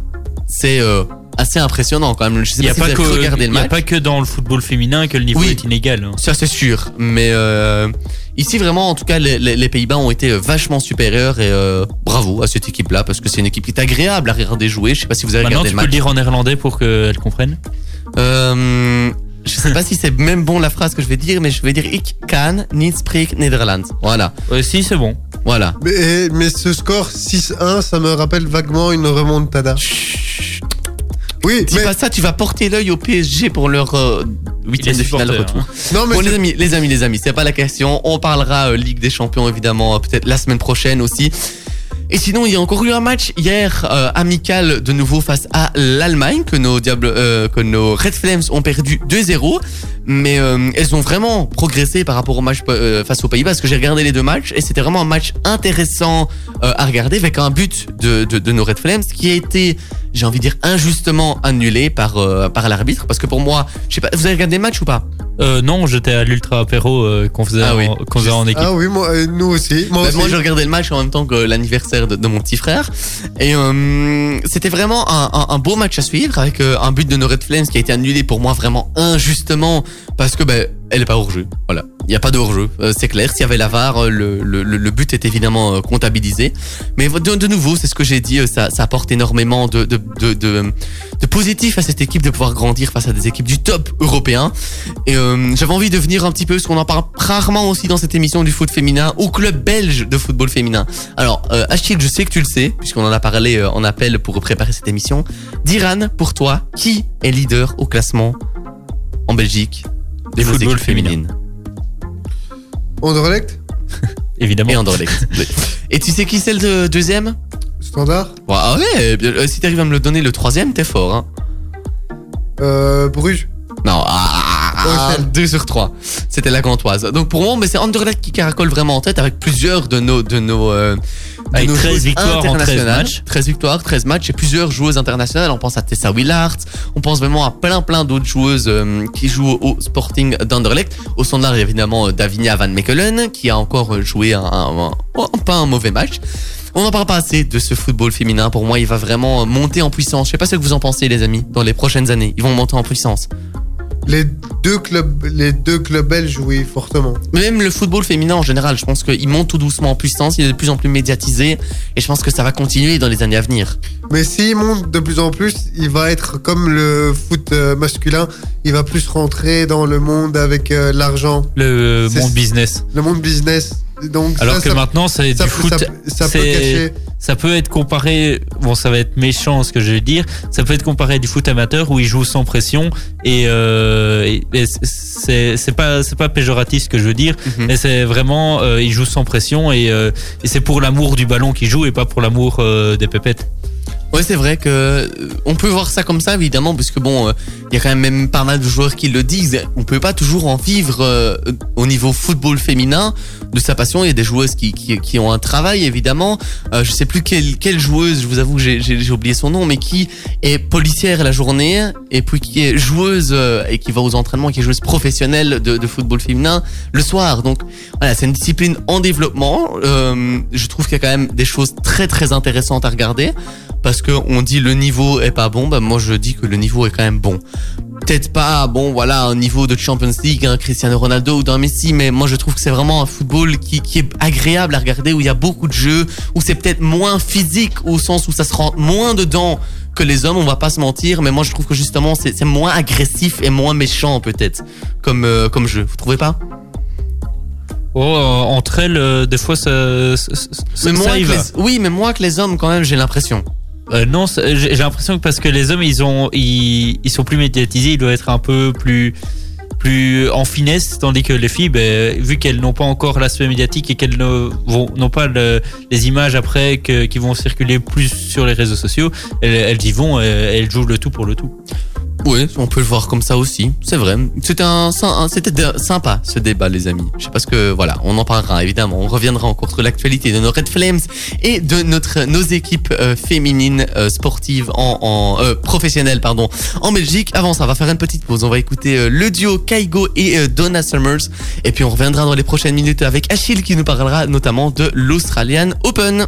C'est euh, assez impressionnant quand même. Je sais Il n'y pas a, si pas vous que- avez regardé le y a match. pas que dans le football féminin que le niveau Oui. est inégal. hein. Ça c'est sûr, mais euh, ici vraiment en tout cas les, les- les Pays-Bas ont été vachement supérieurs et euh, bravo à cette équipe-là parce que c'est une équipe qui est agréable à regarder jouer. Je sais pas si vous avez Maintenant, regardé tu le peux match. le dire en néerlandais pour qu'elle comprenne. Euh, je sais pas si c'est même bon la phrase que je vais dire, mais je vais dire Ik kan niet spreken Nederlands. Voilà, Euh, si, c'est bon. voilà. Mais, mais ce score 6-1, ça me rappelle vaguement une remontada. Oui, Dis mais, pas ça, tu vas porter l'œil au PSG pour leur euh, huitième de finale retour. non, mais Bon les amis, les amis, les amis, c'est pas la question. On parlera euh, Ligue des Champions évidemment euh, peut-être la semaine prochaine aussi. Et sinon, il y a encore eu un match hier euh, amical de nouveau face à l'Allemagne que nos diables, euh, que nos Red Flames ont perdu 2-0, mais euh, elles ont vraiment progressé par rapport au match euh, face aux Pays-Bas parce que j'ai regardé les deux matchs et c'était vraiment un match intéressant euh, à regarder avec un but de, de, de nos Red Flames qui a été, j'ai envie de dire, injustement annulé par euh, par l'arbitre parce que pour moi, je sais pas, vous avez regardé le match ou pas? Euh, non, j'étais à l'ultra apéro euh, qu'on faisait, Ah oui. faisait en équipe. Ah oui, moi, euh, nous aussi. Moi Bah, aussi. moi, je regardais le match en même temps que l'anniversaire de, mon petit frère. Et euh, c'était vraiment un, beau match à suivre avec euh, un but de nos Red Flames qui a été annulé pour moi vraiment injustement parce que ben elle est pas hors jeu. Voilà, il n'y a pas de hors jeu. c'est clair. S'il y avait la VAR, euh, le, le, le- but est évidemment euh, comptabilisé. Mais de, nouveau, c'est ce que j'ai dit. euh, Ça, ça apporte énormément de, de, de, de, positif à cette équipe de pouvoir grandir face à des équipes du top européen. Et euh, j'avais envie de venir un petit peu, parce qu'on en parle rarement aussi dans cette émission du foot féminin, au club belge de football féminin. Alors, euh, Achille, je sais que tu le sais, puisqu'on en a parlé euh, en appel pour préparer cette émission. Diran, pour toi, qui est leader au classement en Belgique? Des Du football féminines Anderlecht Évidemment. et Anderlecht Oui. Et tu sais qui c'est le deux- deuxième? Standard Ouais, Ah ouais, bien, euh, si t'arrives à me le donner le troisième, t'es fort. Hein. euh, Bruges Non, ah, Bruxelles. 2 sur 3. C'était la Gantoise. Donc pour moi, mais c'est Anderlecht qui caracole vraiment en tête avec plusieurs de nos de nos euh, Avec nos 13 joueuses victoires en 13 internationales. matchs. 13 victoires, 13 matchs et plusieurs joueuses internationales. On pense à Tessa Willard, on pense vraiment à plein plein d'autres joueuses euh, qui jouent au Sporting d'Anderlecht. Au standard, évidemment euh, Davinia Van Mechelen qui a encore euh, joué un, un- un- pas un mauvais match. On n'en parle pas assez de ce football féminin. Pour moi, il va vraiment monter en puissance. Je sais pas ce que vous en pensez, les amis, dans les prochaines années. Ils vont monter en puissance. Les deux, clubs, les deux clubs belges, oui, fortement. Mais Même le football féminin en général, je pense qu'il monte tout doucement en puissance, il est de plus en plus médiatisé, et je pense que ça va continuer dans les années à venir. Mais s'il monte de plus en plus, il va être comme le foot euh, masculin, il va plus rentrer dans le monde avec euh, l'argent, Le euh, monde business. le monde business. Donc Alors ça, que ça- maintenant, c'est du peut- foot. ça, peut c'est- cacher. ça peut être comparé, bon ça va être méchant ce que je vais dire, ça peut être comparé à du foot amateur où ils jouent sans pression et, euh, et- et c'est pas péjoratif ce que je veux dire, Mhm. mais c'est vraiment euh, ils jouent sans pression et, euh, et c'est pour l'amour du ballon qu'ils jouent et pas pour l'amour euh, des pépettes. Ouais, c'est vrai que euh, on peut voir ça comme ça évidemment, parce que bon, euh, il y a quand même pas mal de joueurs qui le disent. On peut pas toujours en vivre euh, au niveau football féminin de sa passion. Il y a des joueuses qui, qui, qui ont un travail évidemment. Euh, je sais plus quelle, quelle joueuse, je vous avoue, j'ai j'ai oublié son nom, mais qui est policière la journée et puis qui est joueuse euh, et qui va aux entraînements, qui est joueuse professionnelle de, de football féminin le soir. Donc voilà, c'est une discipline en développement. Je trouve qu'il y a quand même des choses très très intéressantes à regarder. Parce que on dit le niveau est pas bon, bah moi je dis que le niveau est quand même bon. Peut-être pas bon voilà un niveau de Champions League, un Cristiano Ronaldo ou d'un Messi, mais moi je trouve que c'est vraiment un football qui, qui est agréable à regarder, où il y a beaucoup de jeux, où c'est peut-être moins physique au sens où ça se rentre moins dedans que les hommes, on va pas se mentir, mais moi je trouve que justement c'est c'est moins agressif et moins méchant peut-être comme euh, comme jeu. Vous trouvez pas? Oh, euh, entre elles, euh, des fois, ça, ça, ça- Mais ça moins y va. les- Oui, mais moins que les hommes quand même, j'ai l'impression. Euh, non, j'ai l'impression que parce que les hommes, ils ont, ils, ils sont plus médiatisés, ils doivent être un peu plus, en finesse, tandis que les filles, ben, vu qu'elles n'ont pas encore l'aspect médiatique et qu'elles n'ont pas le- les images après qui vont circuler plus sur les réseaux sociaux, elles, elles y vont, elles, elles jouent le tout pour le tout. Oui, on peut le voir comme ça aussi. C'est vrai. C'était un, c'était sympa ce débat, les amis. Je sais pas ce que, voilà, on en parlera évidemment. On reviendra encore sur l'actualité de nos Red Flames et de notre, nos équipes euh, féminines euh, sportives en, en euh, professionnelles, pardon, en Belgique. Avant ça, on va faire une petite pause. On va écouter le duo Kaigo et Donna Summers, et puis on reviendra dans les prochaines minutes avec Achille qui nous parlera notamment de l'Australian Open.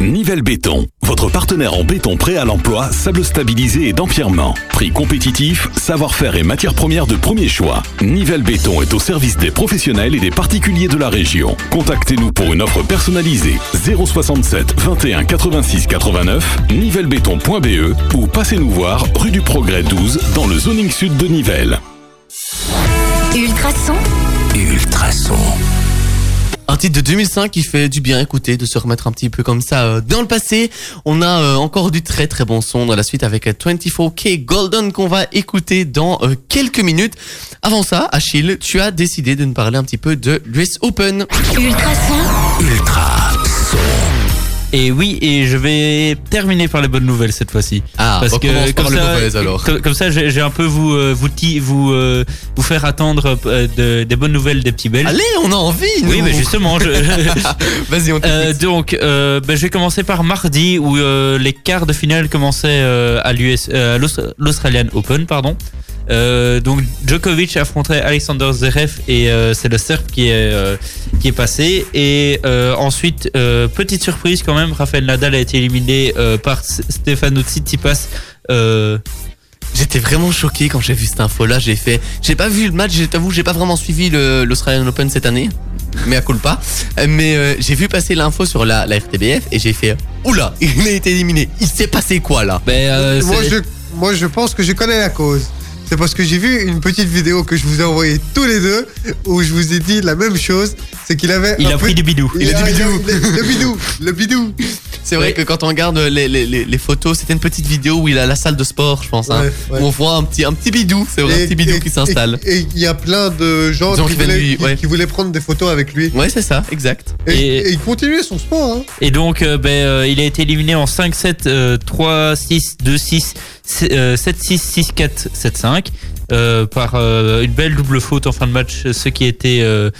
Nivelle Béton, votre partenaire en béton prêt à l'emploi, sable stabilisé et d'empierrement. Prix compétitif, savoir-faire et matières premières de premier choix. Nivelle Béton est au service des professionnels et des particuliers de la région. Contactez-nous pour une offre personnalisée 067 21 86 89 nivellebéton.be ou passez-nous voir rue du Progrès 12 dans le zoning sud de Nivelles. Ultrason, Ultrason. Un titre de 2005 qui fait du bien écouter, de se remettre un petit peu comme ça euh, dans le passé. On a euh, encore du très très bon son dans la suite avec euh, 24K Golden qu'on va écouter dans euh, quelques minutes. Avant ça, Achille, tu as décidé de nous parler un petit peu de l'US Open. Ultrason, Ultra Et oui, et je vais terminer par les bonnes nouvelles cette fois-ci. Ah, Parce on que par comme les ça, mauvaises alors. Comme, comme ça, j'ai un peu vous euh, vous euh, vous faire attendre euh, de- des bonnes nouvelles des petits Belges. Allez, on a envie, nous. Oui, mais justement, je, Vas-y, on Euh, donc, euh, ben, je vais commencer par mardi où les quarts de finale commençaient à l'Australian Open, pardon. Euh, donc Djokovic affronterait Alexander Zverev et euh, c'est le Serbe qui est euh, qui est passé et euh, ensuite euh, petite surprise quand même Rafael Nadal a été éliminé euh, par Stefano Tsitsipas euh, J'étais vraiment choqué quand j'ai vu cette info-là. J'ai fait, j'ai pas vu le match. Je t'avoue, j'ai pas vraiment suivi l'Australian Open cette année, mais à culpa. Euh, Mais euh, j'ai vu passer l'info sur la, la RTBF et j'ai fait, oula, il a été éliminé. Il s'est passé quoi là? Ben, euh, moi, je, moi, je pense que je connais la cause. C'est parce que j'ai vu une petite vidéo que je vous ai envoyée tous les deux où je vous ai dit la même chose. C'est qu'il avait. il un a peu- pris du bidou Il a, il a- le bidou, le bidou. C'est vrai Ouais. que quand on regarde les, les, les, les photos, c'était une petite vidéo où il a la salle de sport, je pense. hein, Ouais, ouais. Où on voit un petit, un petit bidou. C'est vrai, un petit bidou qui s'installe. Et et il y a plein de gens, Gens qui, voulaient, lui, qui- ouais. qui voulaient prendre des photos avec lui. Ouais, c'est ça, exact. Et, Et- et il continuait son sport. Hein. Et donc, euh, ben, euh, il a été éliminé en 5-7, euh, 3-6, 2-6, euh, 7-6, 6-4, 7-5. euh, par euh, une belle double faute en fin de match, ce qui était, euh,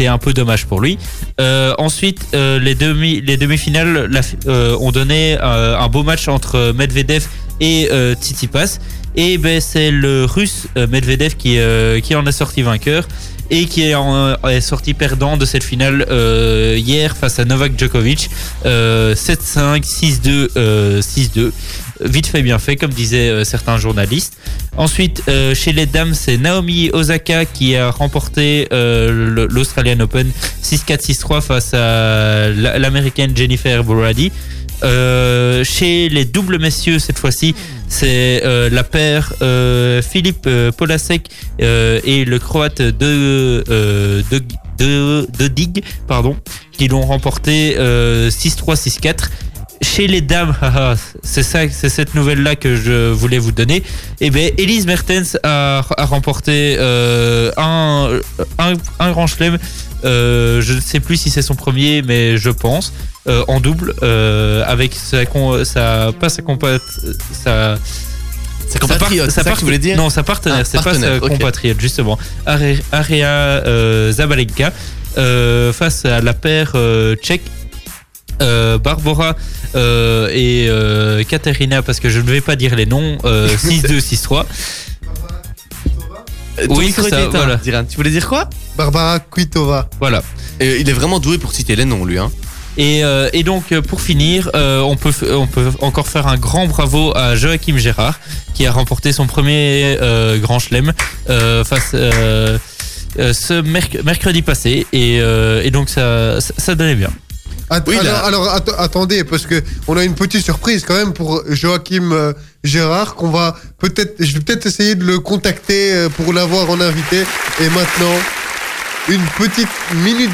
un peu dommage pour lui. Euh, ensuite, euh, les demi, les demi-finales euh, ont donné euh, un beau match entre Medvedev et euh, Tsitsipas. Et ben, c'est le Russe euh, Medvedev qui, euh, en a sorti vainqueur et qui est, sorti perdant de cette finale euh, hier face à Novak Djokovic. Euh, 7-5, 6-2, euh, 6-2. Vite fait, bien fait, comme disaient euh, certains journalistes. Ensuite, euh, chez les dames, c'est Naomi Osaka qui a remporté euh, l'Australian Open 6-4, 6-3 face à la- l'américaine Jennifer Brady. Chez les doubles messieurs, cette fois-ci, c'est la paire Philippe Polasek et le croate de, de, de, Dig, pardon, qui l'ont remporté euh, 6-3, 6-4. Chez les dames, haha, c'est ça, c'est cette nouvelle-là que je voulais vous donner. Eh bien, Elise Mertens a, a remporté euh, un, un, un grand chelem Euh, je ne sais plus si c'est son premier, mais je pense euh, en double euh, avec sa, sa pas sa compa sa Sa compatriote, c'est ça dire Non, sa partenaire, Ah, c'est pas sa ok. compatriote, justement. Area euh, Zabalenka euh, face à la paire tchèque. Euh, Barbara euh, et euh, Katerina, parce que je ne vais pas dire les noms, euh, 6-2, 6-3. Euh, Oui, c'est ça, éteint, voilà. Diran. Tu voulais dire quoi? Barbara Kvitova. Voilà. Il est vraiment doué pour citer les noms, lui. Hein. Et, euh, et donc pour finir, euh, on, peut, on peut encore faire un grand bravo à Joachim Gérard qui a remporté son premier euh, grand chelem euh, face euh, euh, ce merc- mercredi passé et, euh, et donc ça, ça, ça donnait bien. Oui, alors, là- alors, att- attendez, parce que on a une petite surprise quand même pour Joachim euh, Gérard qu'on va peut-être, je vais peut-être essayer de le contacter euh, pour l'avoir en invité. Et maintenant, une petite minute,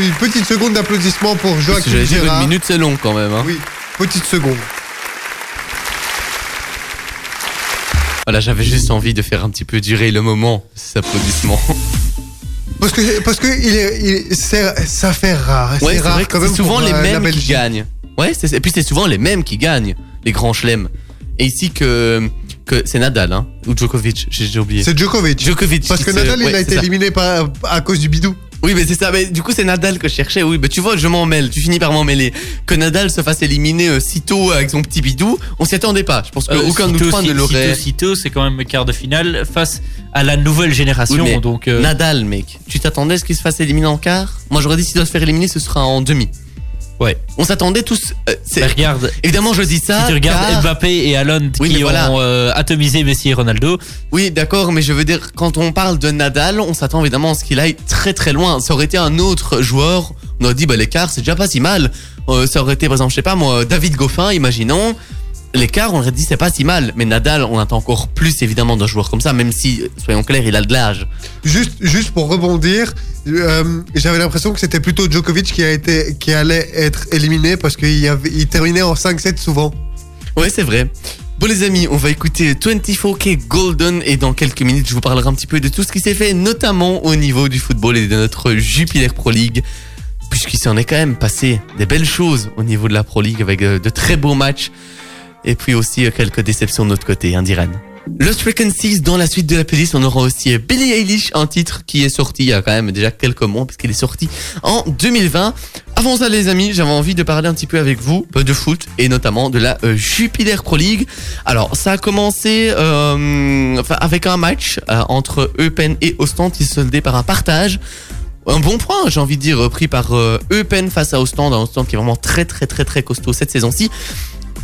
une petite seconde d'applaudissement pour Joachim dire Gérard. une minute, c'est long quand même. Hein. Oui, petite seconde. Voilà, j'avais juste envie de faire un petit peu durer le moment, ces applaudissements. Parce que parce que il est, il- c'est- ça fait rare. Ouais, c'est c'est rare vrai quand c'est même souvent pour, les euh, mêmes qui gagnent. Ouais, c'est- et puis c'est souvent les mêmes qui gagnent les grands chelems. Et ici que, que c'est Nadal, hein, ou Djokovic, j'ai j'ai oublié. C'est Djokovic. Djokovic. Parce que Nadal, il ouais, a c'est été éliminé par, à cause du bidou. Oui, mais c'est ça. Mais du coup, c'est Nadal que je cherchais. Oui, mais tu vois, je m'en mêle. Tu finis par m'en mêler. Que Nadal se fasse éliminer euh, si tôt avec son petit bidou, on s'y attendait pas. Je pense Euh, qu'aucun de nous sitôt, trois ne l'aurait. sitôt, sitôt, c'est quand même quart de finale face à la nouvelle génération. Oui, mais donc euh, Nadal, mec, tu t'attendais à ce qu'il se fasse éliminer en quart? Moi, j'aurais dit s'il doit se faire éliminer, ce sera en demi. Ouais. On s'attendait tous. euh, bah, regarde, Évidemment, je dis ça. si tu regardes car- Mbappé et Haaland Oui, qui voilà. ont euh, atomisé Messi et Ronaldo, Oui, d'accord, mais je veux dire, quand on parle de Nadal, on s'attend évidemment à ce qu'il aille très très loin. Ça aurait été un autre joueur, on aurait dit, bah, l'écart, c'est déjà pas si mal. Euh, ça aurait été, par exemple, je sais pas moi, David Goffin, imaginons. L'écart, on aurait dit, c'est pas si mal. Mais Nadal, on attend encore plus évidemment d'un joueur comme ça, même si, soyons clairs, il a de l'âge. Juste, juste pour rebondir, euh, j'avais l'impression que c'était plutôt Djokovic qui a été, qui allait être éliminé parce qu'il y avait, il terminait en 5-7 souvent. Ouais, c'est vrai. Bon les amis, on va écouter 24K Golden et dans quelques minutes je vous parlerai un petit peu de tout ce qui s'est fait, notamment au niveau du football et de notre Jupiler Pro League, puisqu'il s'en est quand même passé des belles choses au niveau de la Pro League avec euh, de très beaux matchs et puis aussi euh, quelques déceptions de notre côté, hein, d'Iran. Lost Frequencies, dans la suite de la playlist, on aura aussi euh, Billie Eilish, un titre qui est sorti il y a quand même déjà quelques mois, puisqu'il est sorti en 2020. Avant ça, les amis, j'avais envie de parler un petit peu avec vous euh, de foot et notamment de la euh, Jupiler Pro League. Alors, ça a commencé euh, avec un match euh, entre Eupen et Ostend qui se soldait par un partage. Un bon point, j'ai envie de dire, pris par euh, Eupen face à Ostend, un Ostend qui est vraiment très très très très costaud cette saison-ci.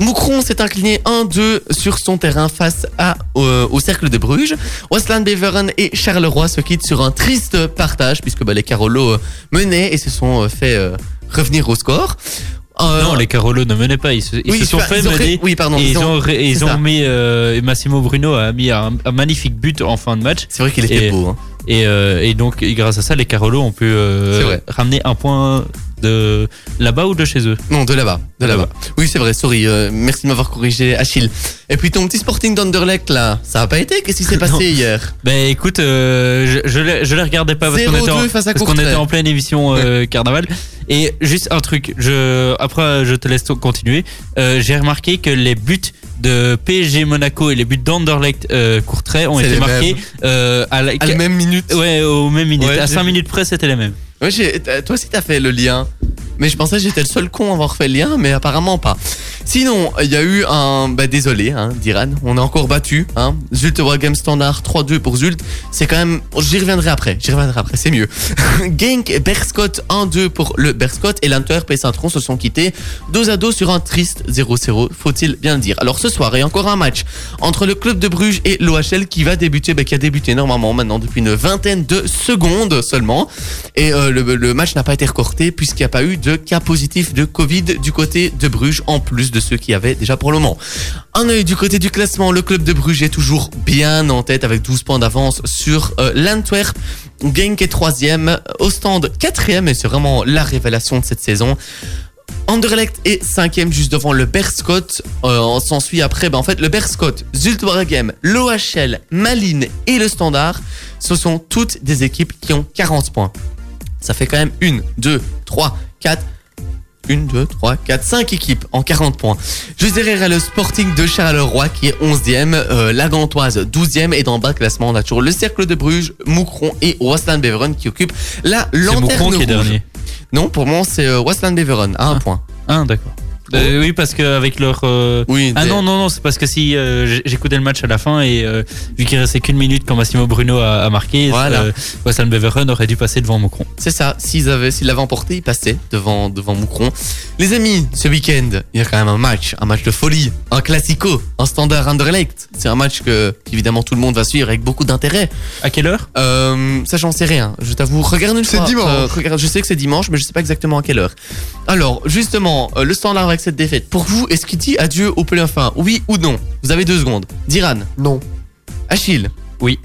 Moucron s'est incliné 1-2 sur son terrain face à, euh, au cercle de Bruges. Westland Beveren et Charleroi se quittent sur un triste partage puisque bah, les Carolos euh, menaient et se sont euh, fait revenir au score. Non, les Carolos ne menaient pas. Ils se, ils oui, se sont fait ils ont mener. Oui, pardon. et ils ont, ils ont mis Massimo Bruno a mis un, un magnifique but en fin de match. C'est vrai qu'il était Et- beau. Hein. Et, euh, et donc, et grâce à ça, les Carolos ont pu euh, ramener un point de là-bas ou de chez eux? Non, de là-bas. De là-bas. Oui, c'est vrai, sorry. euh, merci de m'avoir corrigé, Achille. Et puis ton petit Sporting d'Anderlecht, là, ça a pas été? Qu'est-ce qui s'est passé hier? Ben écoute, euh, je, je, les, je les regardais pas parce qu'on 0-2 était, en- parce était pleine émission euh, carnaval. Et juste un truc, je, après je te laisse continuer. Euh, J'ai remarqué que les buts de PSG Monaco et les buts d'Anderlecht euh, Courtrai ont été marqués euh, à, la, À la même minute. ouais, aux mêmes minutes. Ouais, à j'ai 5 vu. minutes près, c'était les mêmes. Ouais, toi aussi t'as fait le lien. Mais je pensais que j'étais le seul con à avoir fait le lien, mais apparemment pas. Sinon, il y a eu un... Bah désolé, hein, d'Iran. On a encore battu. Hein. Zult Game Standard 3-2 pour Zult. C'est quand même... J'y reviendrai après. J'y reviendrai après, c'est mieux. Genk et Berscott 1-2 pour le Berscott. Et l'Antwerp et Saint-Tron se sont quittés dos à dos sur un triste 0-0, faut-il bien le dire. Alors ce soir, a encore un match entre le club de Bruges et l'OHL qui va débuter, bah, qui a débuté normalement maintenant depuis une vingtaine de secondes seulement. Et euh, le, le match n'a pas été recorté puisqu'il n'y a pas eu de cas positifs de Covid du côté de Bruges, en plus de ceux qui avaient déjà pour le moment. Un œil du côté du classement, le club de Bruges est toujours bien en tête avec 12 points d'avance sur euh, l'Antwerp. Genk est troisième, Ostende quatrième et c'est vraiment la révélation de cette saison. Anderlecht est cinquième juste devant le Berscott. Euh, on s'ensuit après, ben en fait le Berscott, Zultwaregem, l'OHL, Malines et le Standard, ce sont toutes des équipes qui ont 40 points. Ça fait quand même une, deux, trois, quatre. Une, deux, trois, quatre, cinq équipes en 40 points. Juste derrière le Sporting de Charleroi qui est 11e, euh, la Gantoise 12e et dans le bas de classement on a toujours le Cercle de Bruges, Moucron et Wasland Beveren qui occupent la C'est lanterne Moucron qui est dernier. Non, pour moi c'est euh, Wasland Beveren à un point. Ah, d'accord. Euh, oui, parce qu'avec leur. euh, Oui, Ah non, non, non, c'est parce que si euh, j'écoutais le match à la fin et euh, vu qu'il restait qu'une minute quand Massimo Bruno a, a marqué, Voilà. euh, Weston Beveren aurait dû passer devant Moucron. C'est ça, s'ils avaient, s'ils l'avaient emporté, ils passaient devant, devant Moucron. Les amis, ce week-end, il y a quand même un match, un match de folie, un classico, un standard Anderlecht. C'est un match que, évidemment, tout le monde va suivre avec beaucoup d'intérêt. À quelle heure? Euh, Ça, j'en sais rien. Je t'avoue, regarde une C'est fois. dimanche. euh, regarde, je sais que c'est dimanche, mais je sais pas exactement à quelle heure. Alors, justement, euh, le standard avec cette défaite. Pour vous, est-ce qu'il dit adieu au play fin Oui ou non? Vous avez deux secondes. Diran Non. Achille Oui.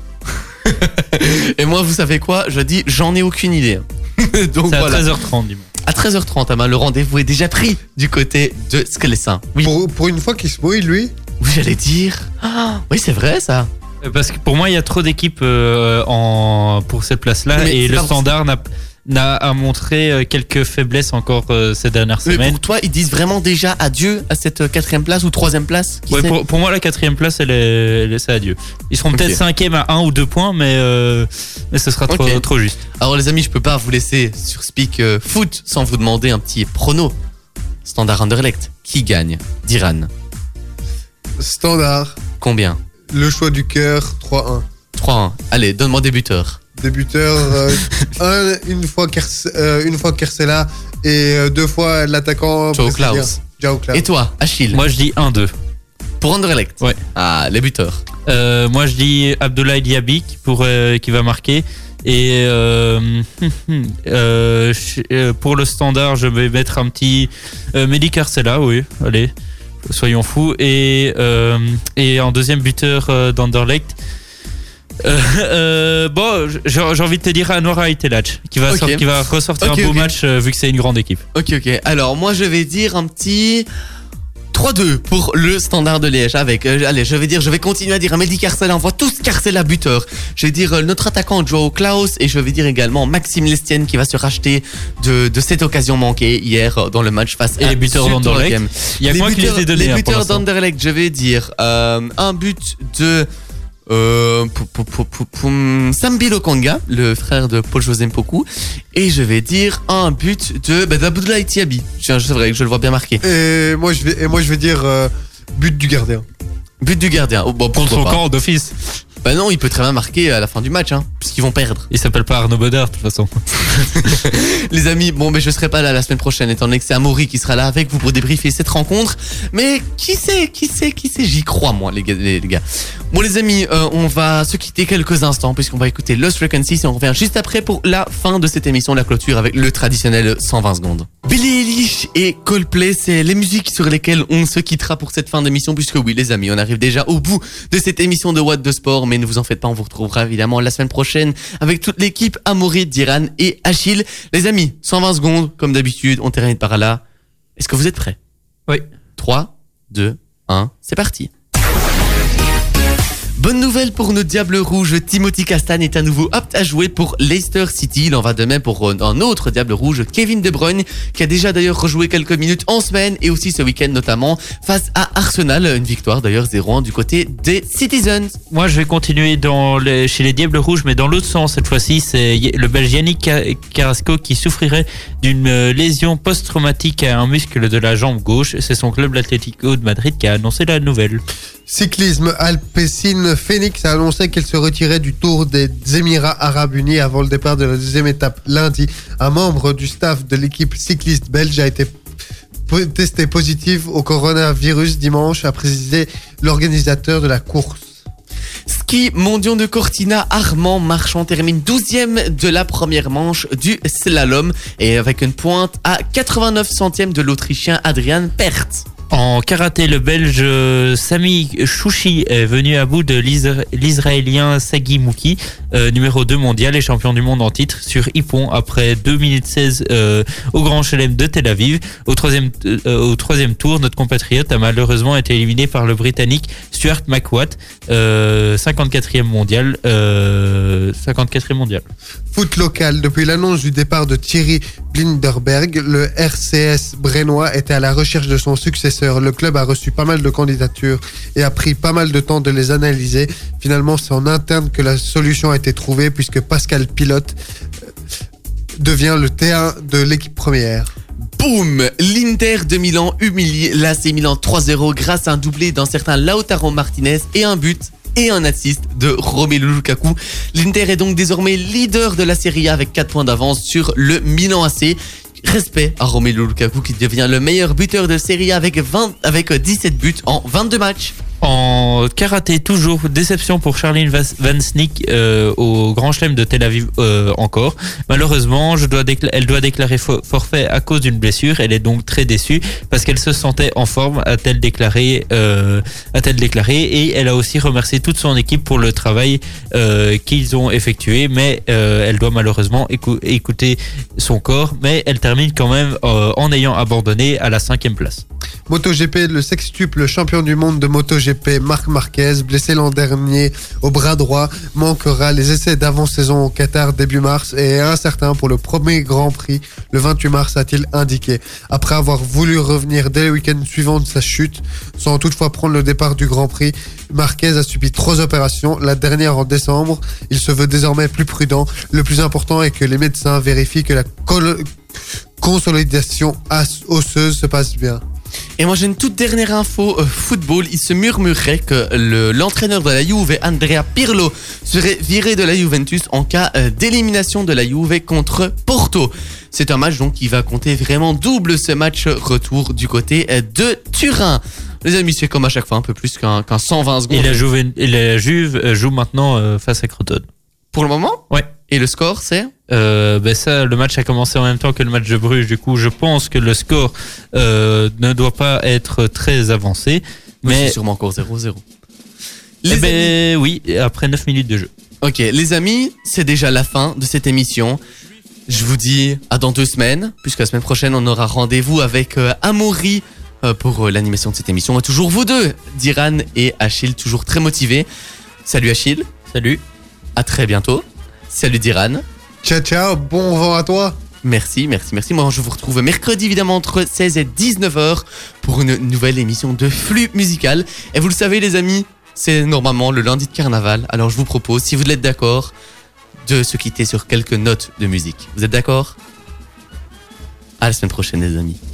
Et moi, vous savez quoi? Je dis, j'en ai aucune idée. Donc C'est à voilà. 13h30 dimanche. À 13h30, Ama, le rendez-vous est déjà pris du côté de Sclessin. Oui, Pour, pour une fois qu'il se mouille, lui, oui j'allais dire. Ah, oui, c'est vrai ça. Euh, Parce que pour moi, il y a trop d'équipes euh, en pour cette place-là Mais et c'est le pas standard n'a n'a à montré euh, quelques faiblesses encore euh, ces dernières Mais semaines. pour toi, ils disent vraiment déjà adieu à cette euh, quatrième place ou troisième place qui Ouais, sait pour, pour moi, la quatrième place, elle est, elle est- c'est adieu. Ils seront peut-être cinquième à un ou deux points, mais, euh, mais ce sera trop, trop juste. Alors les amis, je peux pas vous laisser sur Speak euh, Foot sans vous demander un petit prono. Standard Anderlecht, qui gagne Diran, standard, combien? Le choix du cœur, 3-1. 3-1. Allez, donne-moi des buteurs. Débuteur, euh, un, une fois Kers- euh, une fois Kersela et euh, deux fois l'attaquant. Brésilien. Klaus. Et toi, Achille? Moi, je dis 1-2. Pour Anderlecht Ouais. Ah, les buteurs. Euh, moi, je dis Abdoulaye Diaby qui, pourrait- qui va marquer. Et euh, euh, euh, pour le standard, je vais mettre un petit euh, Mehdi Carcella, oui, allez, soyons fous. Et, euh, et en deuxième buteur euh, d'Anderlecht. Euh, euh, bon, j'ai envie de te dire Anwar Aitelach qui va, qui va ressortir un beau match euh, vu que c'est une grande équipe. Ok, ok. Alors, moi, je vais dire un petit 3-2 pour le standard de Liège. Avec, allez, je vais dire, je vais continuer à dire Mehdi Carcella, on voit tous Carcella buteur. Je vais dire notre attaquant Joe Klaus et je vais dire également Maxime Lestienne qui va se racheter de, de cette occasion manquée hier dans le match face Et à les buteurs d'Anderlecht. Il y a que moi qui les Les buteurs d'Anderlecht, je vais dire un but de euh, pou- pou- pou- pou- poum, Sambi Lokanga, le frère de Paul José Mpoku, et je vais dire un but de bah, d'Abdoulaye Tiabi. Tiens, C'est vrai que je le vois bien marqué. Et moi, je vais, et moi, je vais dire euh, but du gardien. But du gardien. Oh, bon, Contre son camp d'office. Bah non, il peut très bien marquer à la fin du match, hein, puisqu'ils vont perdre. Il s'appelle pas Arnaud Bodard de toute façon. Les amis, bon, mais je serai pas là la semaine prochaine, étant donné que c'est Amaury qui sera là avec vous pour débriefer cette rencontre. Mais qui sait, qui sait, qui sait, j'y crois, moi, les gars. Les, gars. Bon, les amis, euh, on va se quitter quelques instants, puisqu'on va écouter Lost Frequencies et on revient juste après pour la fin de cette émission, la clôture avec le traditionnel 120 secondes. Billy Eilish et Coldplay, c'est les musiques sur lesquelles on se quittera pour cette fin d'émission, puisque oui, les amis, on arrive déjà au bout de cette émission de What de Sport, mais ne vous en faites pas, on vous retrouvera évidemment la semaine prochaine avec toute l'équipe Amaury, Diran et Achille. Les amis, 120 secondes, comme d'habitude, on termine par là. Est-ce que vous êtes prêts? Oui. 3, 2, 1, c'est parti. Bonne nouvelle pour nos Diables Rouges, Timothy Castan est à nouveau apte à jouer pour Leicester City. Il en va de même pour euh, un autre Diable Rouge, Kevin De Bruyne, qui a déjà d'ailleurs rejoué quelques minutes en semaine et aussi ce week-end notamment face à Arsenal. Une victoire d'ailleurs 0-1 du côté des Citizens. Moi, je vais continuer chez les Diables Rouges, mais dans l'autre sens cette fois-ci. C'est le Belge Yannick Ca- Carrasco qui souffrirait d'une euh, lésion post-traumatique à un muscle de la jambe gauche. C'est son club l'Atlético de Madrid qui a annoncé la nouvelle. Cyclisme, Alpecin Phoenix a annoncé qu'elle se retirait du Tour des Émirats Arabes Unis avant le départ de la deuxième étape lundi. Un membre du staff de l'équipe cycliste belge a été testé positif au coronavirus dimanche, a précisé l'organisateur de la course. Ski mondiaux de Cortina, Armand Marchand termine 12e de la première manche du slalom et avec une pointe à 89 centièmes de l'Autrichien Adrian Pert. En karaté, le belge euh, Sami Chouchi est venu à bout de l'Isra- l'israélien Sagi Mouki, euh, numéro 2 mondial et champion du monde en titre sur Ippon après 2 minutes 16 euh, au Grand Chelem de Tel Aviv. Au troisième, euh, tour, notre compatriote a malheureusement été éliminé par le Britannique Stuart McWatt, euh, 54e mondial. Euh, 54e mondial. Foot local. Depuis l'annonce du départ de Thierry Blinderberg, le RCS Brennois était à la recherche de son successeur. Le club a reçu pas mal de candidatures et a pris pas mal de temps de les analyser. Finalement, c'est en interne que la solution a été trouvée puisque Pascal Pilote euh, devient le T1 de l'équipe première. Boum L'Inter de Milan humilie l'AC Milan 3-0 grâce à un doublé d'un certain Lautaro Martinez et un but et un assist de Romelu Lukaku. L'Inter est donc désormais leader de la Serie A avec 4 points d'avance sur le Milan AC. Respect à Romelu Lukaku qui devient le meilleur buteur de Serie A avec, 20, avec 17 buts en 22 matchs. En karaté, toujours déception pour Charlene Van Snick euh, au Grand Chelem de Tel Aviv euh, encore. Malheureusement, elle doit déclarer fo- forfait à cause d'une blessure. Elle est donc très déçue parce qu'elle se sentait en forme, a-t-elle déclaré, euh, et elle a aussi remercié toute son équipe pour le travail qu'ils ont effectué. Mais elle doit malheureusement écou- écouter son corps. Mais elle termine quand même en ayant abandonné à la cinquième place. MotoGP, le sextuple champion du monde de MotoGP, Marc Marquez, blessé l'an dernier au bras droit, manquera les essais d'avant-saison au Qatar début mars et est incertain pour le premier Grand Prix le 28 mars, a-t-il indiqué. Après avoir voulu revenir dès le week-end suivant de sa chute, sans toutefois prendre le départ du Grand Prix, Marquez a subi trois opérations, la dernière en décembre. Il se veut désormais plus prudent. Le plus important est que les médecins vérifient que la consolidation osseuse se passe bien. Et moi j'ai une toute dernière info euh, football. Il se murmurerait que le- l'entraîneur de la Juve, Andrea Pirlo, serait viré de la Juventus en cas euh, d'élimination de la Juve contre Porto. C'est un match donc qui va compter vraiment double ce match retour du côté euh, de Turin. Les amis, c'est comme à chaque fois un peu plus qu'un qu'un 120 secondes. Et la Juve, et la Juve joue maintenant euh, face à Crotone. Pour le moment? Ouais. Et le score c'est Euh, ben ça, le match a commencé en même temps que le match de Bruges. Du coup, je pense que le score euh, ne doit pas être très avancé. Mais Mais c'est sûrement encore 0-0. eh ben, oui, après 9 minutes de jeu. Ok, les amis, c'est déjà la fin de cette émission. Je vous dis à dans deux semaines, puisque la semaine prochaine, on aura rendez-vous avec euh, Amaury euh, pour euh, l'animation de cette émission. Et toujours vous deux, Diran et Achille, toujours très motivés. Salut Achille. Salut. À très bientôt. Salut Diran. Ciao, ciao, bon vent à toi. Merci, merci, merci. Moi, je vous retrouve mercredi, évidemment, entre 16 et 19h pour une nouvelle émission de Flux Musical. Et vous le savez, les amis, c'est normalement le lundi de carnaval. Alors, je vous propose, si vous l'êtes d'accord, de se quitter sur quelques notes de musique. Vous êtes d'accord? À la semaine prochaine, les amis.